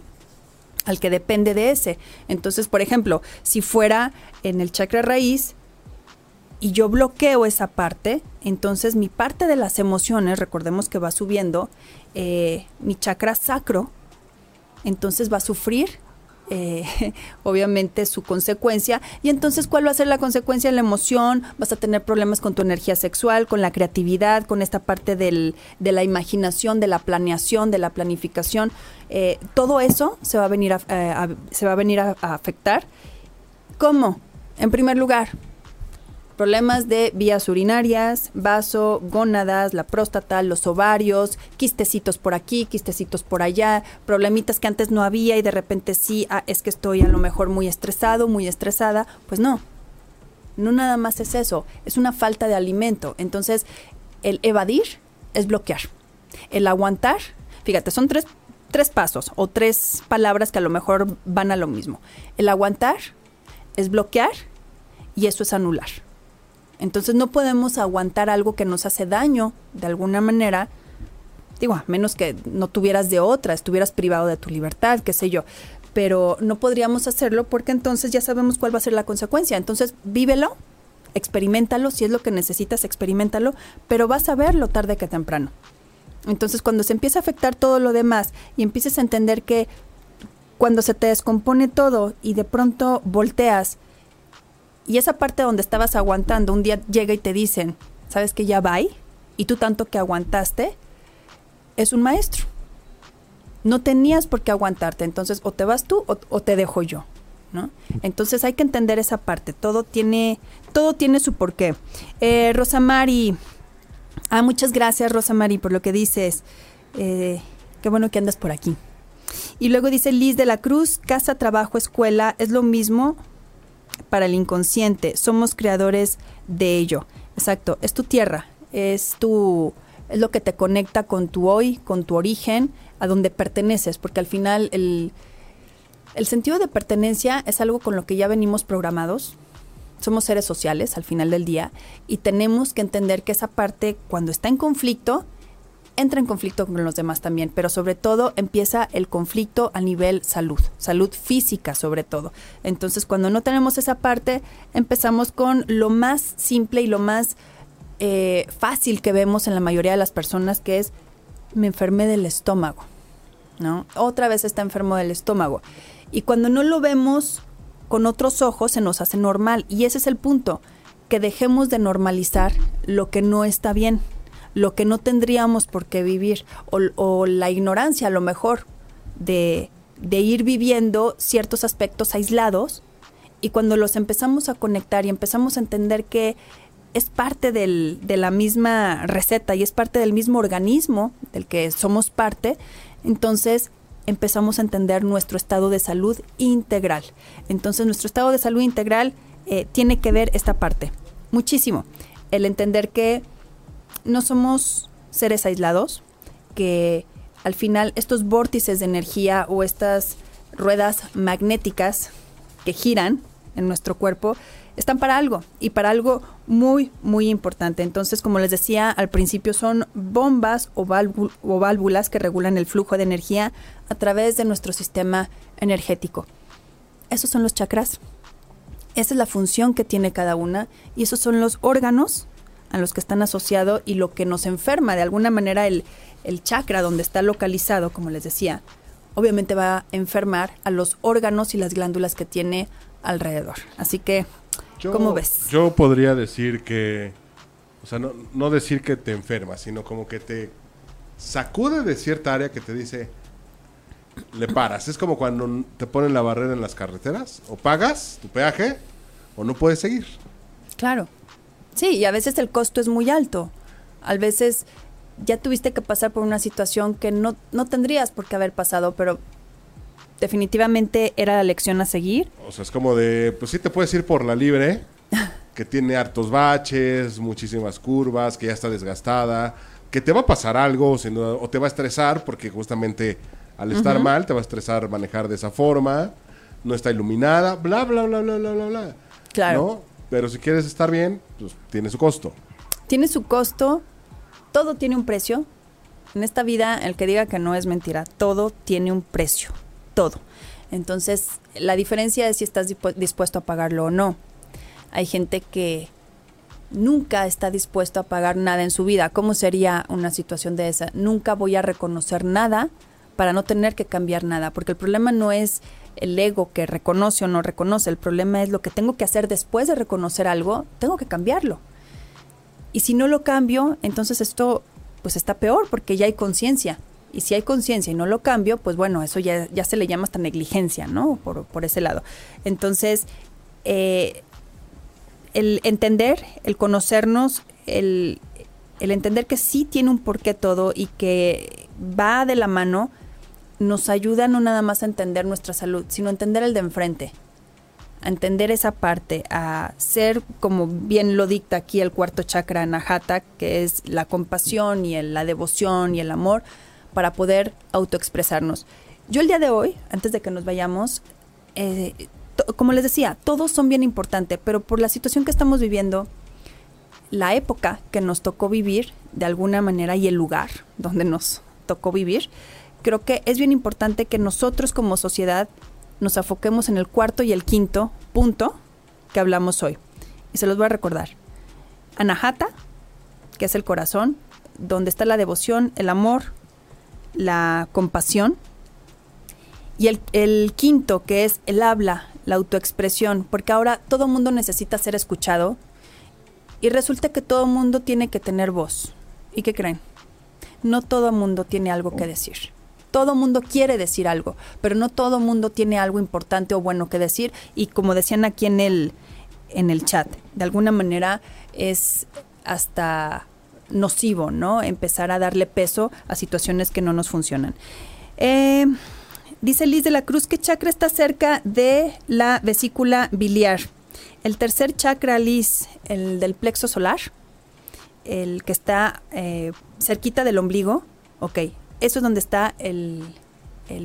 al que depende de ese. Entonces, por ejemplo, si fuera en el chakra raíz y yo bloqueo esa parte, entonces mi parte de las emociones, recordemos que va subiendo, eh, mi chakra sacro, entonces va a sufrir eh, obviamente su consecuencia. Y entonces, ¿cuál va a ser la consecuencia? La emoción, vas a tener problemas con tu energía sexual, con la creatividad, con esta parte del, de la imaginación, de la planeación, de la planificación. Eh, todo eso se va a venir se va a, venir a afectar. ¿Cómo? En primer lugar, Problemas de vías urinarias, vaso, gónadas, la próstata, los ovarios, quistecitos por aquí, quistecitos por allá, problemitas que antes no había y de repente sí, ah, es que estoy a lo mejor muy estresado, muy estresada. Pues no, no nada más es eso, es una falta de alimento. Entonces, el evadir es bloquear. El aguantar, fíjate, son tres, tres pasos o tres palabras que a lo mejor van a lo mismo. El aguantar es bloquear y eso es anular. Entonces no podemos aguantar algo que nos hace daño de alguna manera, digo, a menos que no tuvieras de otra, estuvieras privado de tu libertad, qué sé yo, pero no podríamos hacerlo porque entonces ya sabemos cuál va a ser la consecuencia. Entonces vívelo, experimentalo, si es lo que necesitas, experimentalo, pero vas a verlo tarde que temprano. Entonces cuando se empieza a afectar todo lo demás y empieces a entender que cuando se te descompone todo y de pronto volteas y esa parte donde estabas aguantando, un día llega y te dicen, ¿sabes que ya va? Y tú tanto que aguantaste, es un maestro. No tenías por qué aguantarte, entonces o te vas tú o, te dejo yo. ¿No? Entonces hay que entender esa parte. Todo tiene, todo tiene su porqué. Eh, Rosamari, ah, muchas gracias Rosamari por lo que dices. Eh, qué bueno que andas por aquí. Y luego dice Liz de la Cruz, casa, trabajo, escuela, es lo mismo para el inconsciente, somos creadores de ello. Exacto, es tu tierra, es tu es lo que te conecta con tu hoy, con tu origen, a donde perteneces, porque al final el, el sentido de pertenencia es algo con lo que ya venimos programados. Somos seres sociales al final del día y tenemos que entender que esa parte cuando está en conflicto entra en conflicto con los demás también, pero sobre todo empieza el conflicto a nivel salud, salud física sobre todo. Entonces, cuando no tenemos esa parte, empezamos con lo más simple y lo más eh, fácil que vemos en la mayoría de las personas, que es me enfermé del estómago, ¿no? Otra vez está enfermo del estómago. Y cuando no lo vemos con otros ojos, se nos hace normal. Y ese es el punto, que dejemos de normalizar lo que no está bien lo que no tendríamos por qué vivir o, la ignorancia a lo mejor de, ir viviendo ciertos aspectos aislados y cuando los empezamos a conectar y empezamos a entender que es parte del, de la misma receta y es parte del mismo organismo del que somos parte, entonces empezamos a entender nuestro estado de salud integral. Entonces nuestro estado de salud integral eh, tiene que ver esta parte, muchísimo. El entender que no somos seres aislados, que al final estos vórtices de energía o estas ruedas magnéticas que giran en nuestro cuerpo están para algo y para algo muy, muy importante. Entonces, como les decía al principio, son bombas o, o válvulas que regulan el flujo de energía a través de nuestro sistema energético. Esos son los chakras. Esa es la función que tiene cada una y esos son los órganos a los que están asociados y lo que nos enferma, de alguna manera el, el chakra donde está localizado, como les decía, obviamente va a enfermar a los órganos y las glándulas que tiene alrededor. Así que, ¿cómo ves? Yo podría decir que, o sea, no, no decir que te enferma, sino como que te sacude de cierta área que te dice, le paras. Es como cuando te ponen la barrera en las carreteras, o pagas tu peaje, o no puedes seguir. Claro. Sí, y a veces el costo es muy alto. A veces ya tuviste que pasar por una situación que no, no tendrías por qué haber pasado, pero definitivamente era la lección a seguir. O sea, es como de, pues sí te puedes ir por la libre, que tiene hartos baches, muchísimas curvas, que ya está desgastada, que te va a pasar algo o te va a estresar, porque justamente al estar mal te va a estresar manejar de esa forma, no está iluminada, bla, bla, bla, bla, bla, bla, bla. Claro. Pero si quieres estar bien, pues tiene su costo. Tiene su costo, todo tiene un precio. En esta vida, el que diga que no es mentira, todo tiene un precio, todo. Entonces, la diferencia es si estás dispuesto a pagarlo o no. Hay gente que nunca está dispuesto a pagar nada en su vida. ¿Cómo sería una situación de esa? Nunca voy a reconocer nada para no tener que cambiar nada, porque el problema no es el ego que reconoce o no reconoce. El problema es lo que tengo que hacer después de reconocer algo, tengo que cambiarlo. Y si no lo cambio, entonces esto pues está peor porque ya hay conciencia. Y si hay conciencia y no lo cambio, pues bueno, eso ya, ya se le llama hasta negligencia, ¿no? Por, por ese lado. Entonces, eh, el entender, el conocernos, el, el entender que sí tiene un porqué todo y que va de la mano, nos ayuda no nada más a entender nuestra salud, sino a entender el de enfrente, a entender esa parte, a ser, como bien lo dicta aquí el cuarto chakra Nahata, que es la compasión y el, la devoción y el amor, para poder autoexpresarnos. Yo el día de hoy, antes de que nos vayamos, eh, como les decía, todos son bien importantes, pero por la situación que estamos viviendo, la época que nos tocó vivir de alguna manera y el lugar donde nos tocó vivir, creo que es bien importante que nosotros como sociedad nos afoquemos en el cuarto y el quinto punto que hablamos hoy. Y se los voy a recordar. Anahata, que es el corazón, donde está la devoción, el amor, la compasión. Y el, el quinto, que es el habla, la autoexpresión, porque ahora todo mundo necesita ser escuchado y resulta que todo mundo tiene que tener voz. ¿Y qué creen? No todo mundo tiene algo que decir. Todo mundo quiere decir algo, pero no todo mundo tiene algo importante o bueno que decir. Y como decían aquí en el, en el chat, de alguna manera es hasta nocivo, ¿no? Empezar a darle peso a situaciones que no nos funcionan. Eh, dice Liz de la Cruz que chakra está cerca de la vesícula biliar. El tercer chakra, Liz, el del plexo solar, el que está eh, cerquita del ombligo, ok, eso es donde está el,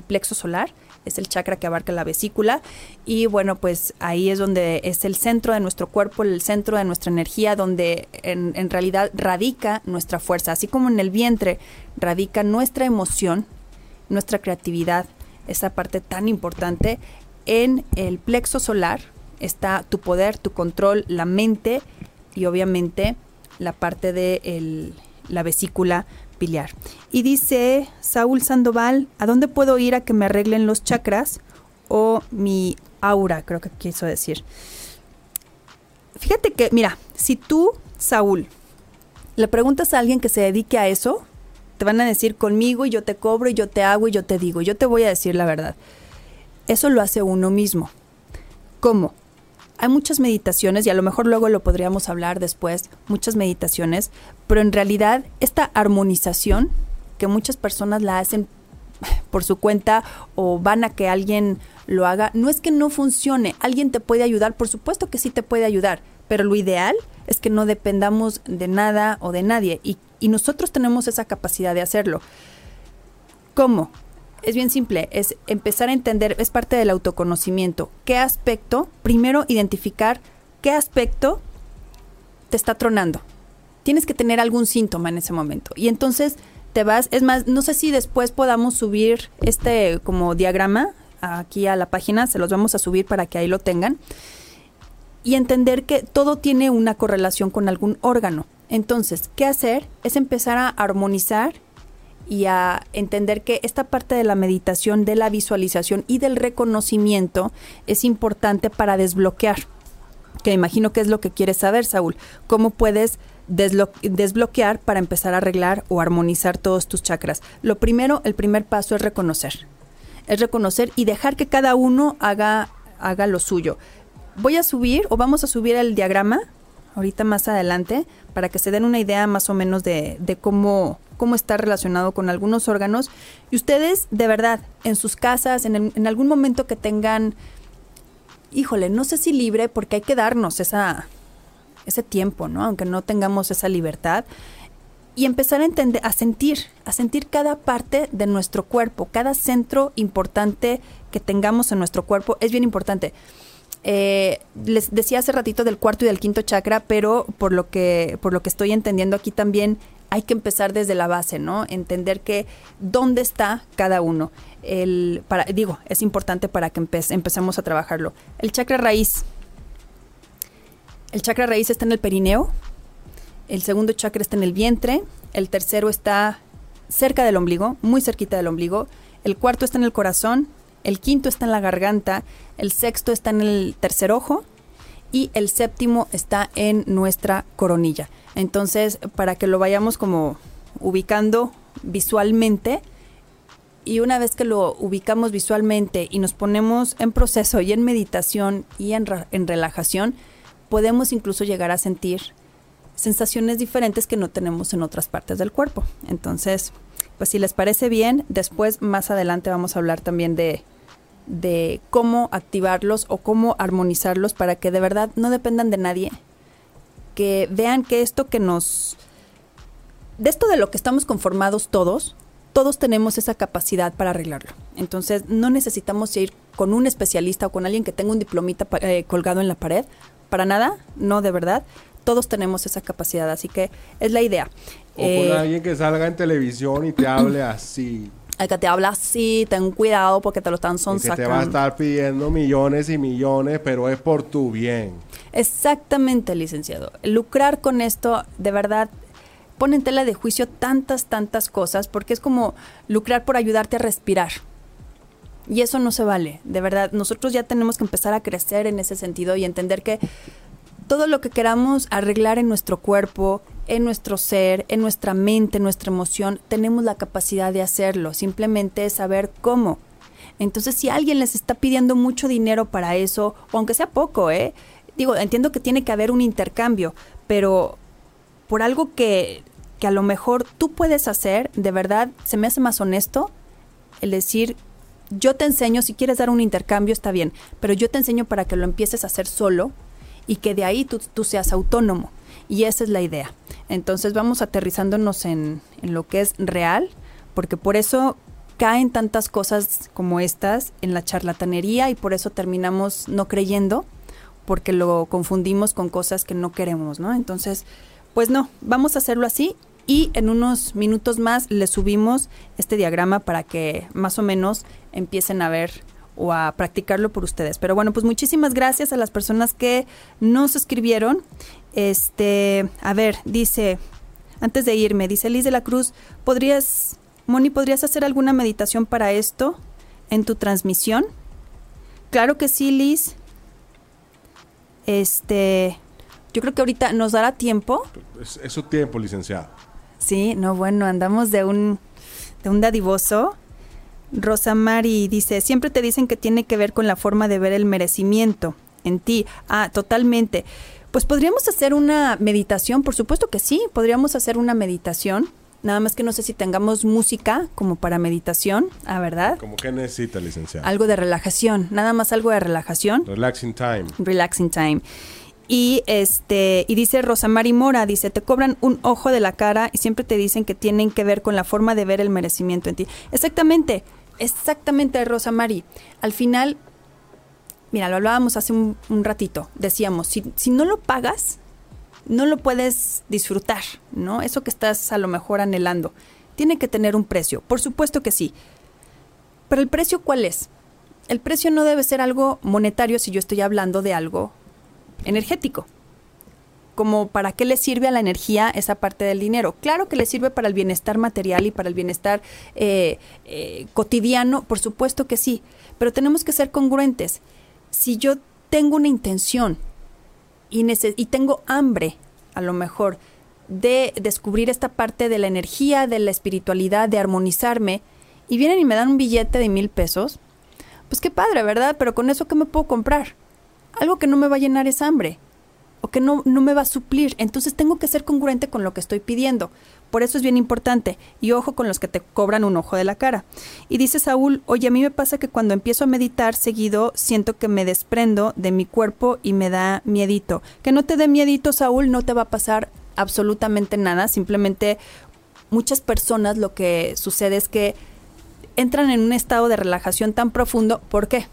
plexo solar, es el chakra que abarca la vesícula. Y bueno, pues ahí es donde es el centro de nuestro cuerpo, el centro de nuestra energía, donde en, en, realidad radica nuestra fuerza, así como en el vientre radica nuestra emoción, nuestra creatividad, esa parte tan importante, en el plexo solar está tu poder, tu control, la mente y obviamente la parte de la vesícula biliar. Y dice Saúl Sandoval, ¿a dónde puedo ir a que me arreglen los chakras o mi aura? Creo que quiso decir. Fíjate que, mira, si tú, Saúl, le preguntas a alguien que se dedique a eso, te van a decir conmigo y yo te cobro y yo te hago y yo te digo. Yo te voy a decir la verdad. Eso lo hace uno mismo. ¿Cómo? Hay muchas meditaciones y a lo mejor luego lo podríamos hablar después, muchas meditaciones, pero en realidad esta armonización que muchas personas la hacen por su cuenta o van a que alguien lo haga, no es que no funcione, alguien te puede ayudar, por supuesto que sí te puede ayudar, pero lo ideal es que no dependamos de nada o de nadie y, y nosotros tenemos esa capacidad de hacerlo. ¿Cómo? Es bien simple, es empezar a entender, es parte del autoconocimiento. ¿Qué aspecto? Primero identificar qué aspecto te está tronando. Tienes que tener algún síntoma en ese momento. Y entonces te vas, es más, no sé si después podamos subir este como diagrama aquí a la página, se los vamos a subir para que ahí lo tengan. Y entender que todo tiene una correlación con algún órgano. Entonces, ¿qué hacer? Es empezar a armonizar y a entender que esta parte de la meditación, de la visualización y del reconocimiento es importante para desbloquear. Que imagino que es lo que quieres saber, Saúl. ¿Cómo puedes desbloquear para empezar a arreglar o armonizar todos tus chakras? Lo primero, el primer paso es reconocer. Es reconocer y dejar que cada uno haga, haga lo suyo. Voy a subir o vamos a subir el diagrama ahorita más adelante para que se den una idea más o menos de, de cómo, cómo está relacionado con algunos órganos. Y ustedes, de verdad, en sus casas, en, en algún momento que tengan, híjole, no sé si libre, porque hay que darnos esa, ese tiempo, ¿no? Aunque no tengamos esa libertad. Y empezar a entender, a sentir, a sentir cada parte de nuestro cuerpo, cada centro importante que tengamos en nuestro cuerpo es bien importante. Eh, les decía hace ratito del cuarto y del quinto chakra, pero por lo que, por lo que estoy entendiendo aquí también hay que empezar desde la base, ¿no? Entender que dónde está cada uno. El, para, digo, es importante para que empecemos a trabajarlo. El chakra raíz. El chakra raíz está en el perineo. El segundo chakra está en el vientre. El tercero está cerca del ombligo, muy cerquita del ombligo. El cuarto está en el corazón. El quinto está en la garganta. El sexto está en el tercer ojo. Y el séptimo está en nuestra coronilla. Entonces, para que lo vayamos como ubicando visualmente, y una vez que lo ubicamos visualmente y nos ponemos en proceso y en meditación y en, en relajación, podemos incluso llegar a sentir sensaciones diferentes que no tenemos en otras partes del cuerpo. Entonces, pues si les parece bien, después más adelante vamos a hablar también de, de cómo activarlos o cómo armonizarlos para que de verdad no dependan de nadie. Que vean que esto que nos... De esto de lo que estamos conformados todos, todos tenemos esa capacidad para arreglarlo. Entonces no necesitamos ir con un especialista o con alguien que tenga un diplomita eh, colgado en la pared. Para nada, no de verdad todos tenemos esa capacidad, así que es la idea. O con eh, alguien que salga en televisión y te hable así. El que te habla así, ten cuidado porque te lo están son Que te va a estar pidiendo millones y millones, pero es por tu bien. Exactamente, licenciado. Lucrar con esto, de verdad, pone en tela de juicio tantas, tantas cosas, porque es como lucrar por ayudarte a respirar. Y eso no se vale, de verdad. Nosotros ya tenemos que empezar a crecer en ese sentido y entender que todo lo que queramos arreglar en nuestro cuerpo, en nuestro ser, en nuestra mente, en nuestra emoción, tenemos la capacidad de hacerlo. Simplemente es saber cómo. Entonces, si alguien les está pidiendo mucho dinero para eso, o aunque sea poco, ¿eh? Digo, entiendo que tiene que haber un intercambio, pero por algo que, que a lo mejor tú puedes hacer, de verdad, se me hace más honesto el decir, yo te enseño, si quieres dar un intercambio está bien, pero yo te enseño para que lo empieces a hacer solo y que de ahí tú, tú seas autónomo. Y esa es la idea. Entonces vamos aterrizándonos en, en lo que es real, porque por eso caen tantas cosas como estas en la charlatanería y por eso terminamos no creyendo, porque lo confundimos con cosas que no queremos, ¿no? Entonces, pues no, vamos a hacerlo así y en unos minutos más le subimos este diagrama para que más o menos empiecen a ver o a practicarlo por ustedes. Pero bueno, pues muchísimas gracias a las personas que nos escribieron. Este, a ver, dice, antes de irme, dice Liz de la Cruz, ¿podrías, Moni, ¿podrías hacer alguna meditación para esto en tu transmisión? Claro que sí, Liz. Este, yo creo que ahorita nos dará tiempo. Es, es su tiempo, licenciado. Sí, no, bueno, andamos de un, de un dadivoso. Rosa Mari dice, siempre te dicen que tiene que ver con la forma de ver el merecimiento en ti. Ah, totalmente. Pues podríamos hacer una meditación, por supuesto que sí, podríamos hacer una meditación. Nada más que no sé si tengamos música como para meditación, ¿ah, verdad? ¿Cómo que necesita, licenciada? Algo de relajación, nada más algo de relajación. Relaxing time. Relaxing time. Y este, y dice Rosa Mari Mora, dice, te cobran un ojo de la cara y siempre te dicen que tienen que ver con la forma de ver el merecimiento en ti. Exactamente. Exactamente, Rosa Mari. Al final, mira, lo hablábamos hace un, ratito. Decíamos, si, si, no lo pagas, no lo puedes disfrutar, ¿no? Eso que estás a lo mejor anhelando. Tiene que tener un precio. Por supuesto que sí. Pero el precio, ¿cuál es? El precio no debe ser algo monetario si yo estoy hablando de algo energético como para qué le sirve a la energía esa parte del dinero. Claro que le sirve para el bienestar material y para el bienestar eh, eh, cotidiano, por supuesto que sí, pero tenemos que ser congruentes. Si yo tengo una intención y, y tengo hambre, a lo mejor, de descubrir esta parte de la energía, de la espiritualidad, de armonizarme, y vienen y me dan un billete de mil pesos, pues qué padre, ¿verdad? Pero con eso, ¿qué me puedo comprar? Algo que no me va a llenar esa hambre o que no, no me va a suplir. Entonces tengo que ser congruente con lo que estoy pidiendo. Por eso es bien importante. Y ojo con los que te cobran un ojo de la cara. Y dice Saúl, oye, a mí me pasa que cuando empiezo a meditar seguido siento que me desprendo de mi cuerpo y me da miedito. Que no te dé miedito, Saúl, no te va a pasar absolutamente nada. Simplemente muchas personas lo que sucede es que entran en un estado de relajación tan profundo. ¿Por qué?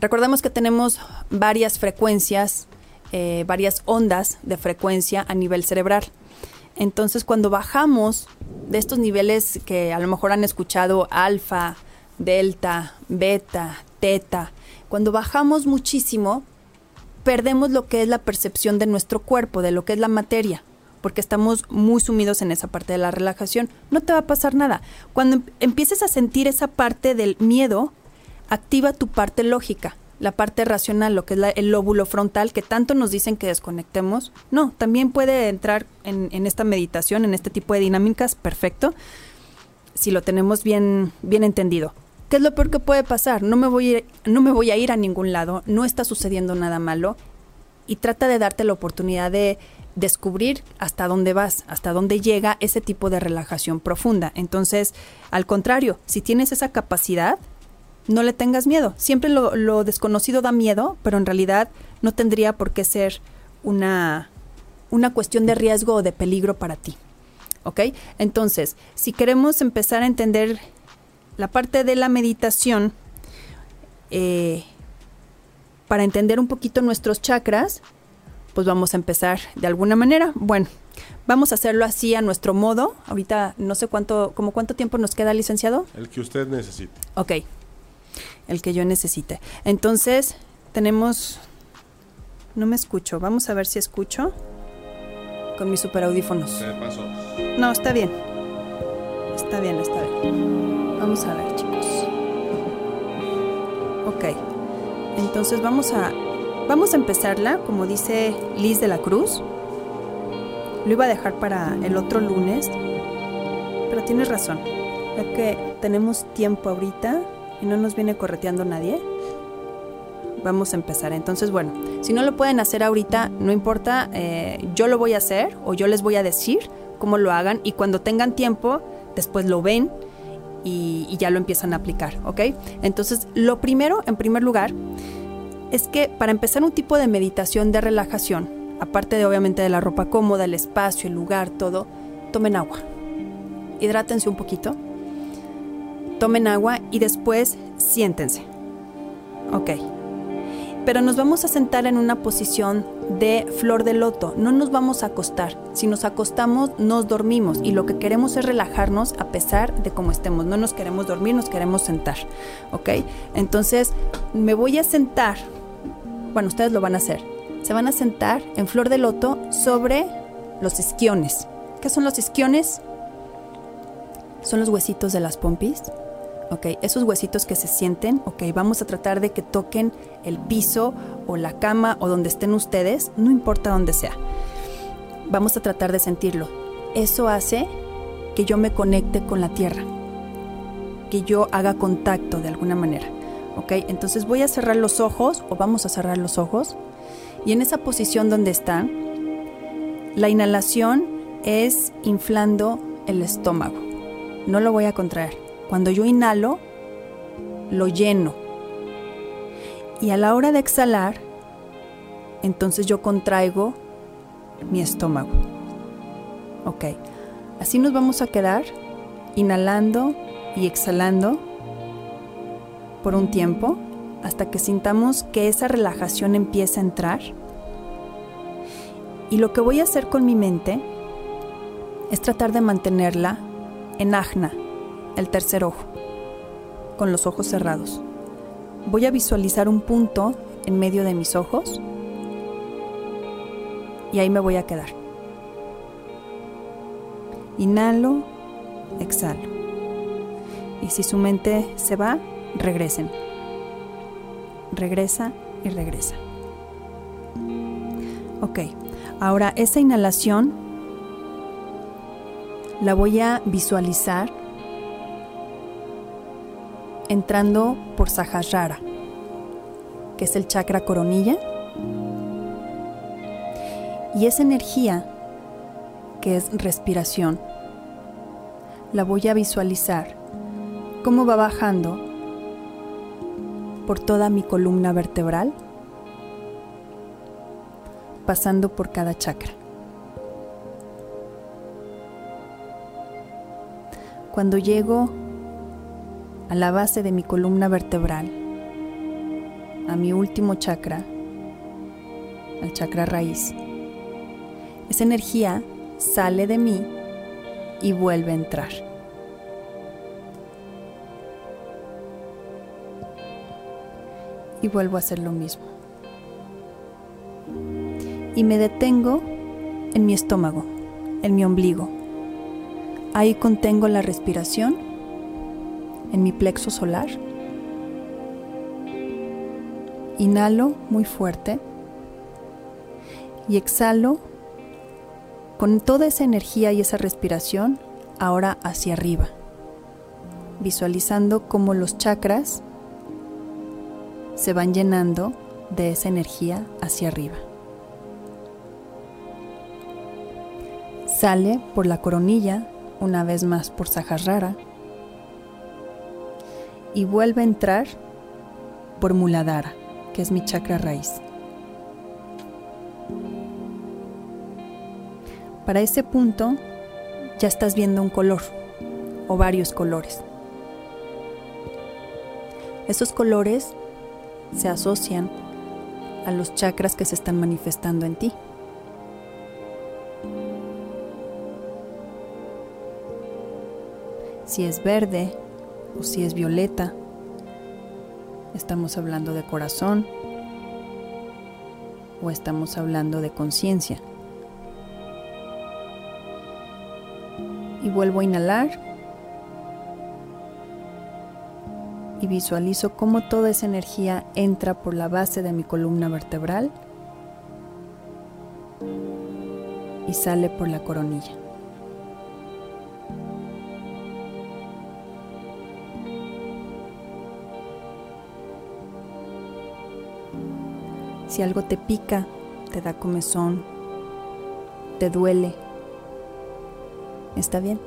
Recordemos que tenemos varias frecuencias eh, varias ondas de frecuencia a nivel cerebral. Entonces, cuando bajamos de estos niveles que a lo mejor han escuchado alfa, delta, beta, teta, cuando bajamos muchísimo, perdemos lo que es la percepción de nuestro cuerpo, de lo que es la materia, porque estamos muy sumidos en esa parte de la relajación. No te va a pasar nada. Cuando em-, empieces a sentir esa parte del miedo, activa tu parte lógica la parte racional, lo que es el lóbulo frontal, que tanto nos dicen que desconectemos. No, también puede entrar en, esta meditación, en este tipo de dinámicas, perfecto, si lo tenemos bien, bien entendido. ¿Qué es lo peor que puede pasar? No me, voy no me voy a ir a ningún lado, no está sucediendo nada malo. y trata de darte la oportunidad de descubrir hasta dónde vas, hasta dónde llega ese tipo de relajación profunda. Entonces, al contrario, si tienes esa capacidad, no le tengas miedo. Siempre lo, desconocido da miedo, pero en realidad no tendría por qué ser una, una cuestión de riesgo o de peligro para ti. ¿Ok? Entonces, si queremos empezar a entender la parte de la meditación, eh, para entender un poquito nuestros chakras, pues vamos a empezar de alguna manera. Bueno, vamos a hacerlo así a nuestro modo. Ahorita no sé cuánto, como cuánto tiempo nos queda, licenciado. El que usted necesite. Ok, el que yo necesite. Entonces, tenemos... No me escucho, vamos a ver si escucho con mis super audífonos. No, está bien. Está bien, está bien. Vamos a ver, chicos. Ok. Entonces vamos a Vamos a empezarla, como dice Liz de la Cruz. Lo iba a dejar para el otro lunes, pero tienes razón. Ya que tenemos tiempo ahorita y no nos viene correteando nadie, vamos a empezar. Entonces, bueno, si no lo pueden hacer ahorita, no importa, eh, yo lo voy a hacer o yo les voy a decir cómo lo hagan y cuando tengan tiempo, después lo ven y, y ya lo empiezan a aplicar, ¿ok? Entonces, lo primero, en primer lugar, es que para empezar un tipo de meditación de relajación, aparte de obviamente de la ropa cómoda, el espacio, el lugar, todo, tomen agua. Hidrátense un poquito. Tomen agua y después siéntense. Ok. Pero nos vamos a sentar en una posición de flor de loto. No nos vamos a acostar. Si nos acostamos, nos dormimos. Y lo que queremos es relajarnos a pesar de cómo estemos. No nos queremos dormir, nos queremos sentar. ¿Ok? Entonces, me voy a sentar bueno, ustedes lo van a hacer. Se van a sentar en flor de loto sobre los isquiones. ¿Qué son los isquiones? Son los huesitos de las pompis. Ok, esos huesitos que se sienten, ok, vamos a tratar de que toquen el piso o la cama o donde estén ustedes, no importa dónde sea. Vamos a tratar de sentirlo. Eso hace que yo me conecte con la tierra, que yo haga contacto de alguna manera. ¿ok? Entonces voy a cerrar los ojos o vamos a cerrar los ojos y en esa posición donde están, la inhalación es inflando el estómago. No lo voy a contraer. Cuando yo inhalo, lo lleno. Y a la hora de exhalar, entonces yo contraigo mi estómago. Ok. Así nos vamos a quedar inhalando y exhalando por un tiempo hasta que sintamos que esa relajación empieza a entrar. Y lo que voy a hacer con mi mente es tratar de mantenerla en ajna, el tercer ojo, con los ojos cerrados. Voy a visualizar un punto en medio de mis ojos y ahí me voy a quedar. Inhalo, exhalo. Y si su mente se va, regresen. Regresa y regresa. Ok, ahora esa inhalación la voy a visualizar entrando por Sahasrara, que es el chakra coronilla. Y esa energía, que es respiración, la voy a visualizar cómo va bajando por toda mi columna vertebral, pasando por cada chakra. Cuando llego a la base de mi columna vertebral, a mi último chakra, al chakra raíz, esa energía sale de mí y vuelve a entrar. y vuelvo a hacer lo mismo. Y me detengo en mi estómago, en mi ombligo. Ahí contengo la respiración, en mi plexo solar. Inhalo muy fuerte y exhalo con toda esa energía y esa respiración ahora hacia arriba, visualizando cómo los chakras se van llenando de esa energía hacia arriba. Sale por la coronilla, una vez más por Sahasrara, y vuelve a entrar por Muladhara, que es mi chakra raíz. Para ese punto ya estás viendo un color o varios colores. Esos colores se asocian a los chakras que se están manifestando en ti. Si es verde o si es violeta, estamos hablando de corazón o estamos hablando de conciencia. Y vuelvo a inhalar y visualizo cómo toda esa energía entra por la base de mi columna vertebral y sale por la coronilla. Si algo te pica, te da comezón, te duele, está bien,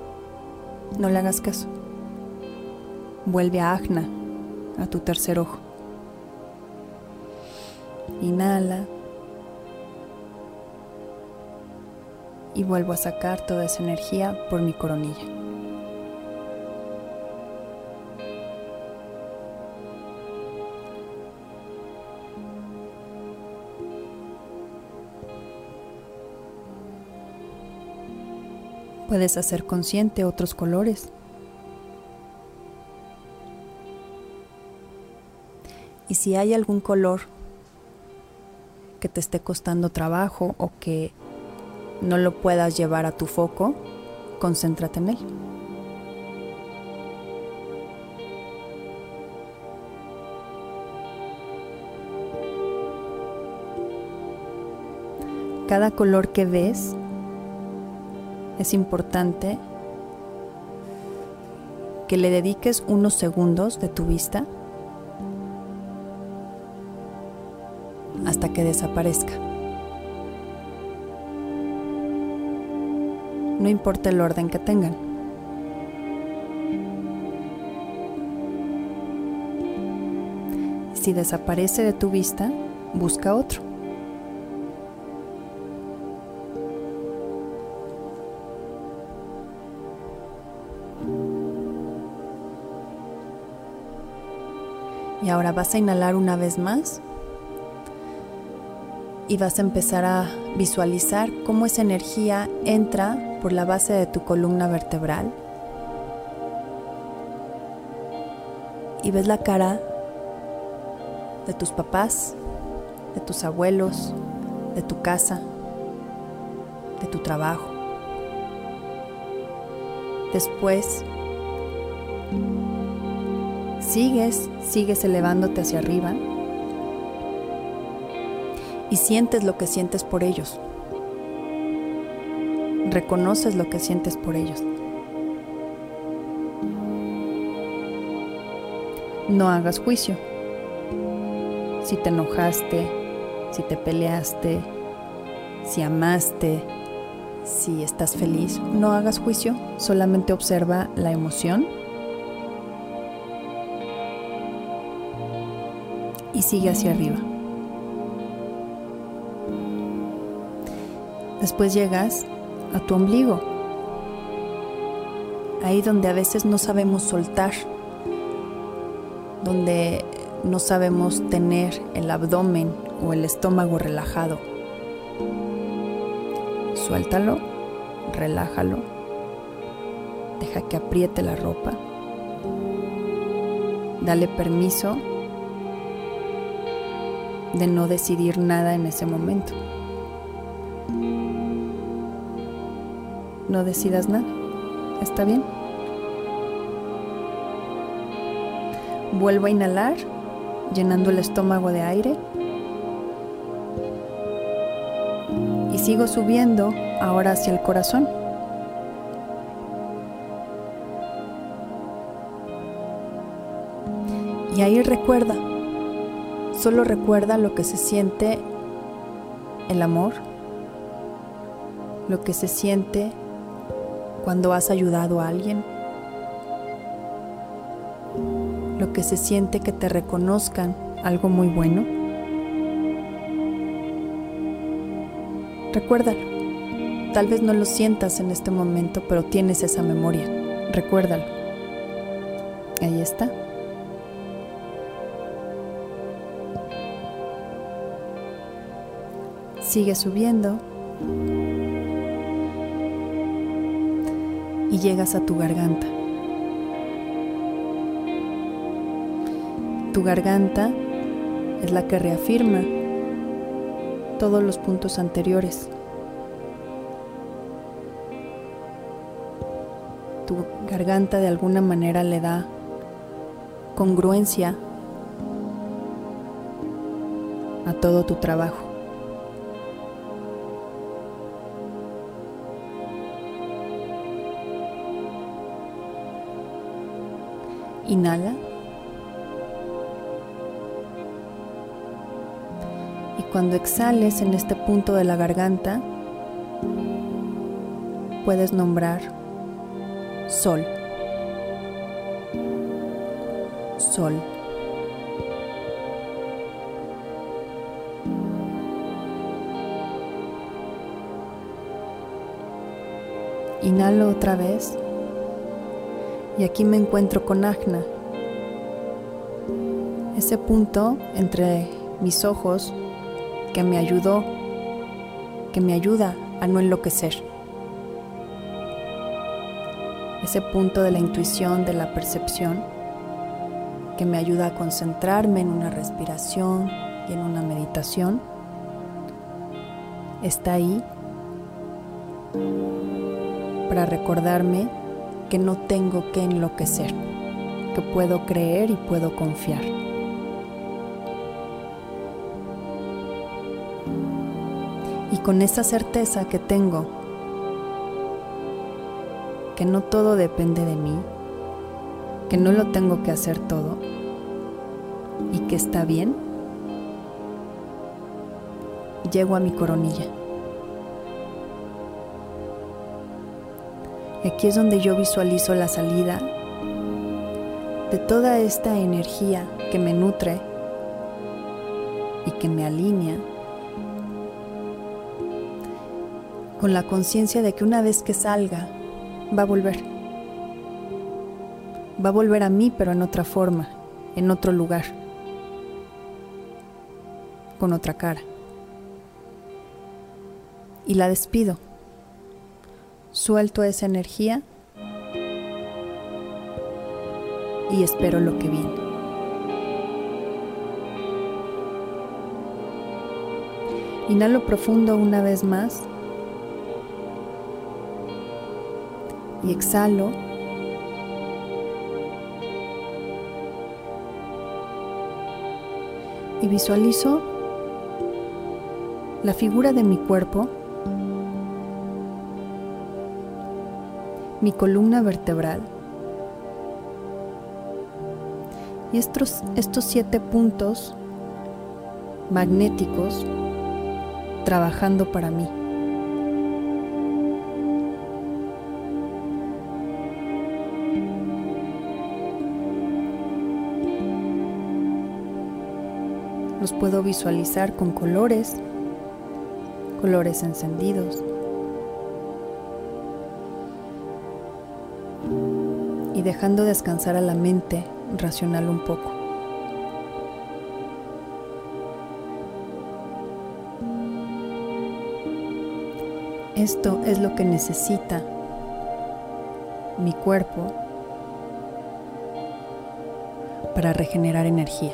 no le hagas caso. Vuelve a Agna, a tu tercer ojo. Inhala. Y vuelvo a sacar toda esa energía por mi coronilla. Puedes hacer consciente otros colores. Y si hay algún color que te esté costando trabajo o que no lo puedas llevar a tu foco, concéntrate en él. Cada color que ves es importante que le dediques unos segundos de tu vista hasta que desaparezca. No importa el orden que tengan. Si desaparece de tu vista, busca otro. Y ahora vas a inhalar una vez más y vas a empezar a visualizar cómo esa energía entra por la base de tu columna vertebral. Y ves la cara de tus papás, de tus abuelos, de tu casa, de tu trabajo. Después, sigues, sigues elevándote hacia arriba y sientes lo que sientes por ellos. Reconoces lo que sientes por ellos. No hagas juicio. Si te enojaste, si te peleaste, si amaste, si estás feliz, no hagas juicio, solamente observa la emoción y sigue hacia arriba. Después llegas a tu ombligo, ahí donde a veces no sabemos soltar, donde no sabemos tener el abdomen o el estómago relajado. Suéltalo, relájalo, deja que apriete la ropa, dale permiso de no decidir nada en ese momento. No decidas nada. ¿Está bien? Vuelvo a inhalar, llenando el estómago de aire. Y sigo subiendo ahora hacia el corazón. Y ahí recuerda, solo recuerda lo que se siente el amor, lo que se siente cuando has ayudado a alguien. Lo que se siente que te reconozcan algo muy bueno. Recuérdalo. Tal vez no lo sientas en este momento, pero tienes esa memoria. Recuérdalo. Ahí está. Sigue subiendo. Y llegas a tu garganta. Tu garganta es la que reafirma todos los puntos anteriores. Tu garganta de alguna manera le da congruencia a todo tu trabajo. Inhala. Y cuando exhales en este punto de la garganta, puedes nombrar sol. Sol. Inhalo otra vez y aquí me encuentro con Agna. Ese punto entre mis ojos que me ayudó, que me ayuda a no enloquecer. Ese punto de la intuición, de la percepción, que me ayuda a concentrarme en una respiración y en una meditación, está ahí para recordarme que no tengo que enloquecer, que puedo creer y puedo confiar. Y con esa certeza que tengo, que no todo depende de mí, que no lo tengo que hacer todo y que está bien, llego a mi coronilla. Aquí es donde yo visualizo la salida de toda esta energía que me nutre y que me alinea con la conciencia de que una vez que salga va a volver. Va a volver a mí pero en otra forma, en otro lugar, con otra cara. Y la despido suelto esa energía y espero lo que viene. Inhalo profundo una vez más y exhalo. Y visualizo la figura de mi cuerpo mi columna vertebral. Y estos, estos siete puntos magnéticos trabajando para mí. Los puedo visualizar con colores, colores encendidos. Dejando descansar a la mente racional un poco. Esto es lo que necesita mi cuerpo para regenerar energía.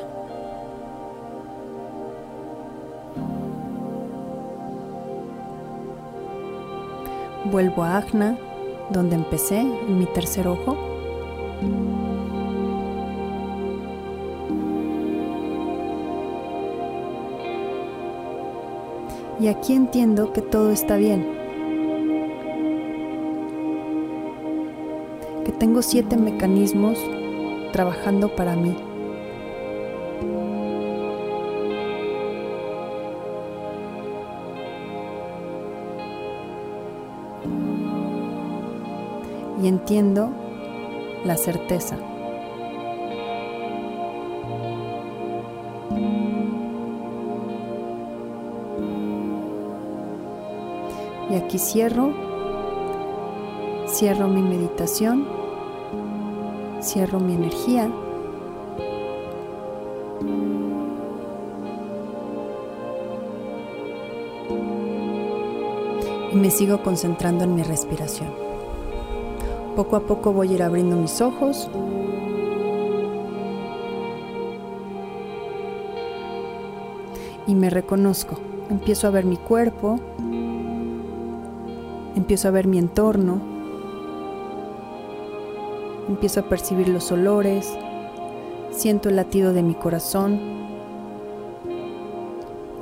Vuelvo a Agna, donde empecé, en mi tercer ojo. Y aquí entiendo que todo está bien. Que tengo siete mecanismos trabajando para mí. y entiendo la certeza. Y aquí cierro, cierro mi meditación, cierro mi energía. Y me sigo concentrando en mi respiración. Poco a poco voy a ir abriendo mis ojos. Y me reconozco. Empiezo a ver mi cuerpo, Empiezo a ver mi entorno. Empiezo a percibir los olores. Siento el latido de mi corazón.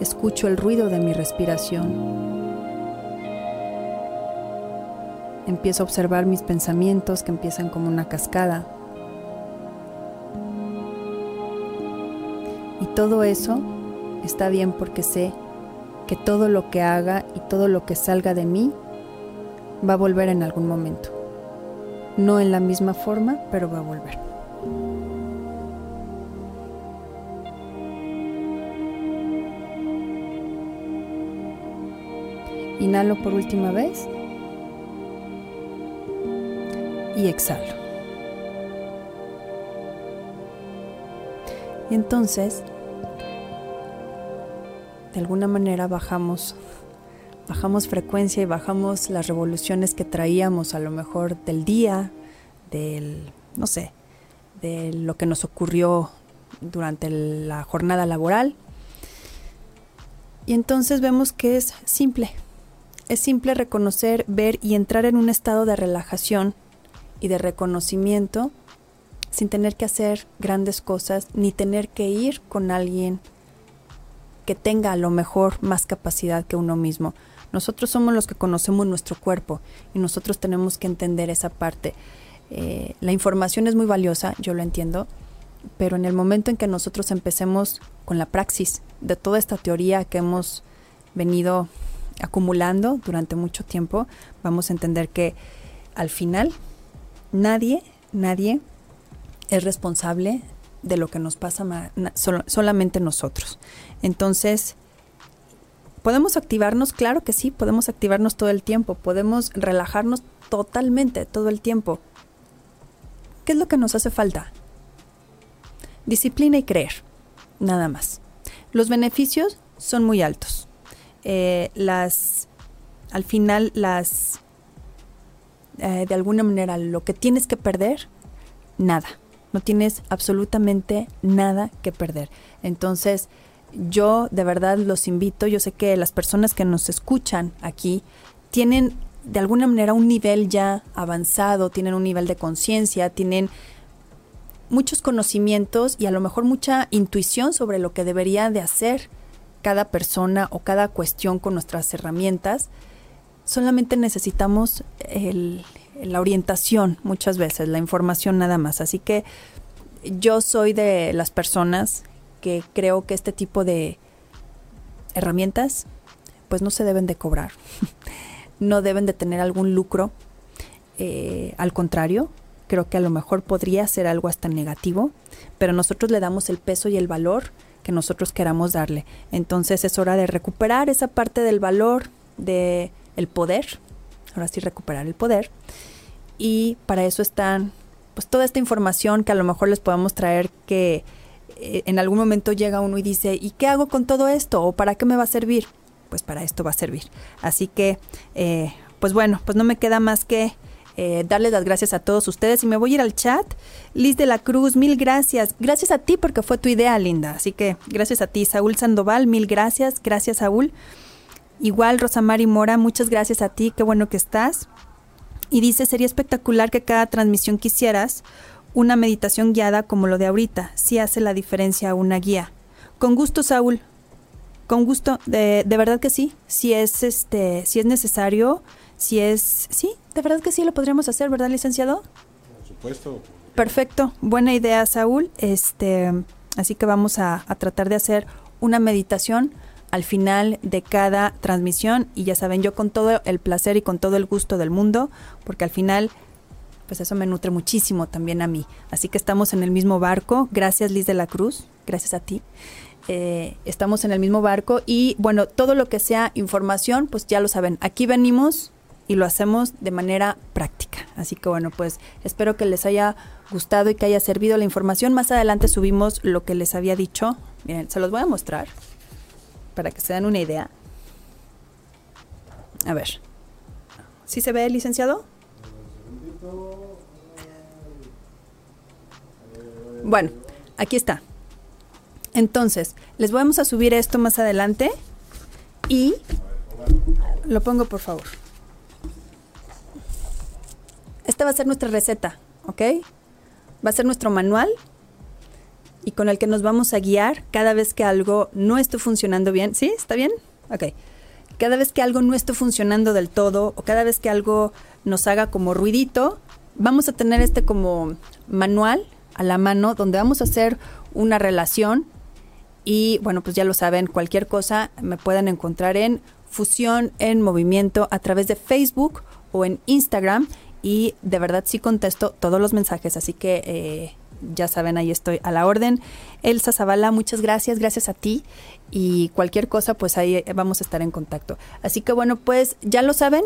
Escucho el ruido de mi respiración. Empiezo a observar mis pensamientos que empiezan como una cascada. Y todo eso está bien porque sé que todo lo que haga y todo lo que salga de mí va a volver en algún momento. No en la misma forma, pero va a volver. Inhalo por última vez y exhalo. Y entonces, de alguna manera bajamos bajamos frecuencia y bajamos las revoluciones que traíamos a lo mejor del día, del, no sé, de lo que nos ocurrió durante la jornada laboral. Y entonces vemos que es simple. Es simple reconocer, ver y entrar en un estado de relajación y de reconocimiento sin tener que hacer grandes cosas ni tener que ir con alguien que tenga a lo mejor más capacidad que uno mismo. Nosotros somos los que conocemos nuestro cuerpo y nosotros tenemos que entender esa parte. Eh, la información es muy valiosa, yo lo entiendo, pero en el momento en que nosotros empecemos con la praxis de toda esta teoría que hemos venido acumulando durante mucho tiempo, vamos a entender que al final nadie, nadie es responsable de lo que nos pasa solamente nosotros. Entonces, ¿Podemos activarnos? Claro que sí, podemos activarnos todo el tiempo, podemos relajarnos totalmente todo el tiempo. ¿Qué es lo que nos hace falta? Disciplina y creer, nada más. Los beneficios son muy altos. Eh, las, al final, las, eh, de alguna manera, lo que tienes que perder, nada. No tienes absolutamente nada que perder. Entonces, yo de verdad los invito, yo sé que las personas que nos escuchan aquí tienen de alguna manera un nivel ya avanzado, tienen un nivel de conciencia, tienen muchos conocimientos y a lo mejor mucha intuición sobre lo que debería de hacer cada persona o cada cuestión con nuestras herramientas. Solamente necesitamos la orientación muchas veces, la información nada más. Así que yo soy de las personas que creo que este tipo de herramientas pues no se deben de cobrar, no deben de tener algún lucro, eh, al contrario, creo que a lo mejor podría ser algo hasta negativo, pero nosotros le damos el peso y el valor que nosotros queramos darle. Entonces es hora de recuperar esa parte del valor, de el poder, ahora sí recuperar el poder, y para eso están pues toda esta información que a lo mejor les podemos traer que eh, en algún momento llega uno y dice, ¿y qué hago con todo esto? ¿O para qué me va a servir? Pues para esto va a servir. Así que, eh, pues bueno, pues no me queda más que eh, darles las gracias a todos ustedes y me voy a ir al chat. Liz de la Cruz, mil gracias. Gracias a ti porque fue tu idea, Linda. Así que gracias a ti. Saúl Sandoval, mil gracias. Gracias, Saúl. Igual, Rosamari Mora, muchas gracias a ti. Qué bueno que estás. Y dice, sería espectacular que cada transmisión quisieras una meditación guiada como lo de ahorita, sí hace la diferencia una guía. Con gusto, Saúl. Con gusto, de, de verdad que sí. Si es este, si es necesario, si es, sí, de verdad que sí lo podríamos hacer, ¿verdad, licenciado? Por supuesto. Perfecto, buena idea, Saúl. Este, así que vamos a, a tratar de hacer una meditación al final de cada transmisión y ya saben, yo con todo el placer y con todo el gusto del mundo, porque al final pues eso me nutre muchísimo también a mí. Así que estamos en el mismo barco. Gracias Liz de la Cruz, gracias a ti. Eh, estamos en el mismo barco y bueno, todo lo que sea información, pues ya lo saben, aquí venimos y lo hacemos de manera práctica. Así que bueno, pues espero que les haya gustado y que haya servido la información. Más adelante subimos lo que les había dicho. Miren, se los voy a mostrar para que se den una idea. A ver. ¿Sí se ve, licenciado? Bueno, aquí está. Entonces, les vamos a subir esto más adelante y lo pongo por favor. Esta va a ser nuestra receta, ¿ok? Va a ser nuestro manual y con el que nos vamos a guiar cada vez que algo no esté funcionando bien. ¿Sí? ¿Está bien? Ok. Cada vez que algo no esté funcionando del todo o cada vez que algo nos haga como ruidito, vamos a tener este como manual a la mano donde vamos a hacer una relación y bueno, pues ya lo saben, cualquier cosa me pueden encontrar en Fusión en Movimiento a través de Facebook o en Instagram y de verdad sí contesto todos los mensajes, así que eh, ya saben, ahí estoy a la orden. Elsa Zavala, muchas gracias, gracias a ti y cualquier cosa, pues ahí vamos a estar en contacto. Así que bueno, pues ya lo saben,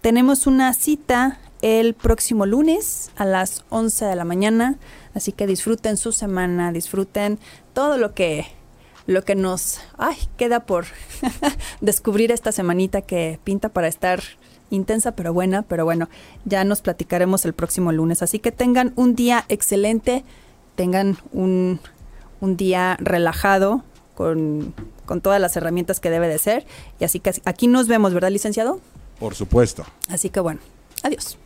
tenemos una cita el próximo lunes a las 11 de la mañana, así que disfruten su semana, disfruten todo lo que lo que nos ay, queda por descubrir esta semanita que pinta para estar intensa pero buena, pero bueno, ya nos platicaremos el próximo lunes. Así que tengan un día excelente, tengan un, un día relajado con, con todas las herramientas que debe de ser. Y así que aquí nos vemos, ¿verdad, licenciado? Por supuesto. Así que bueno, adiós.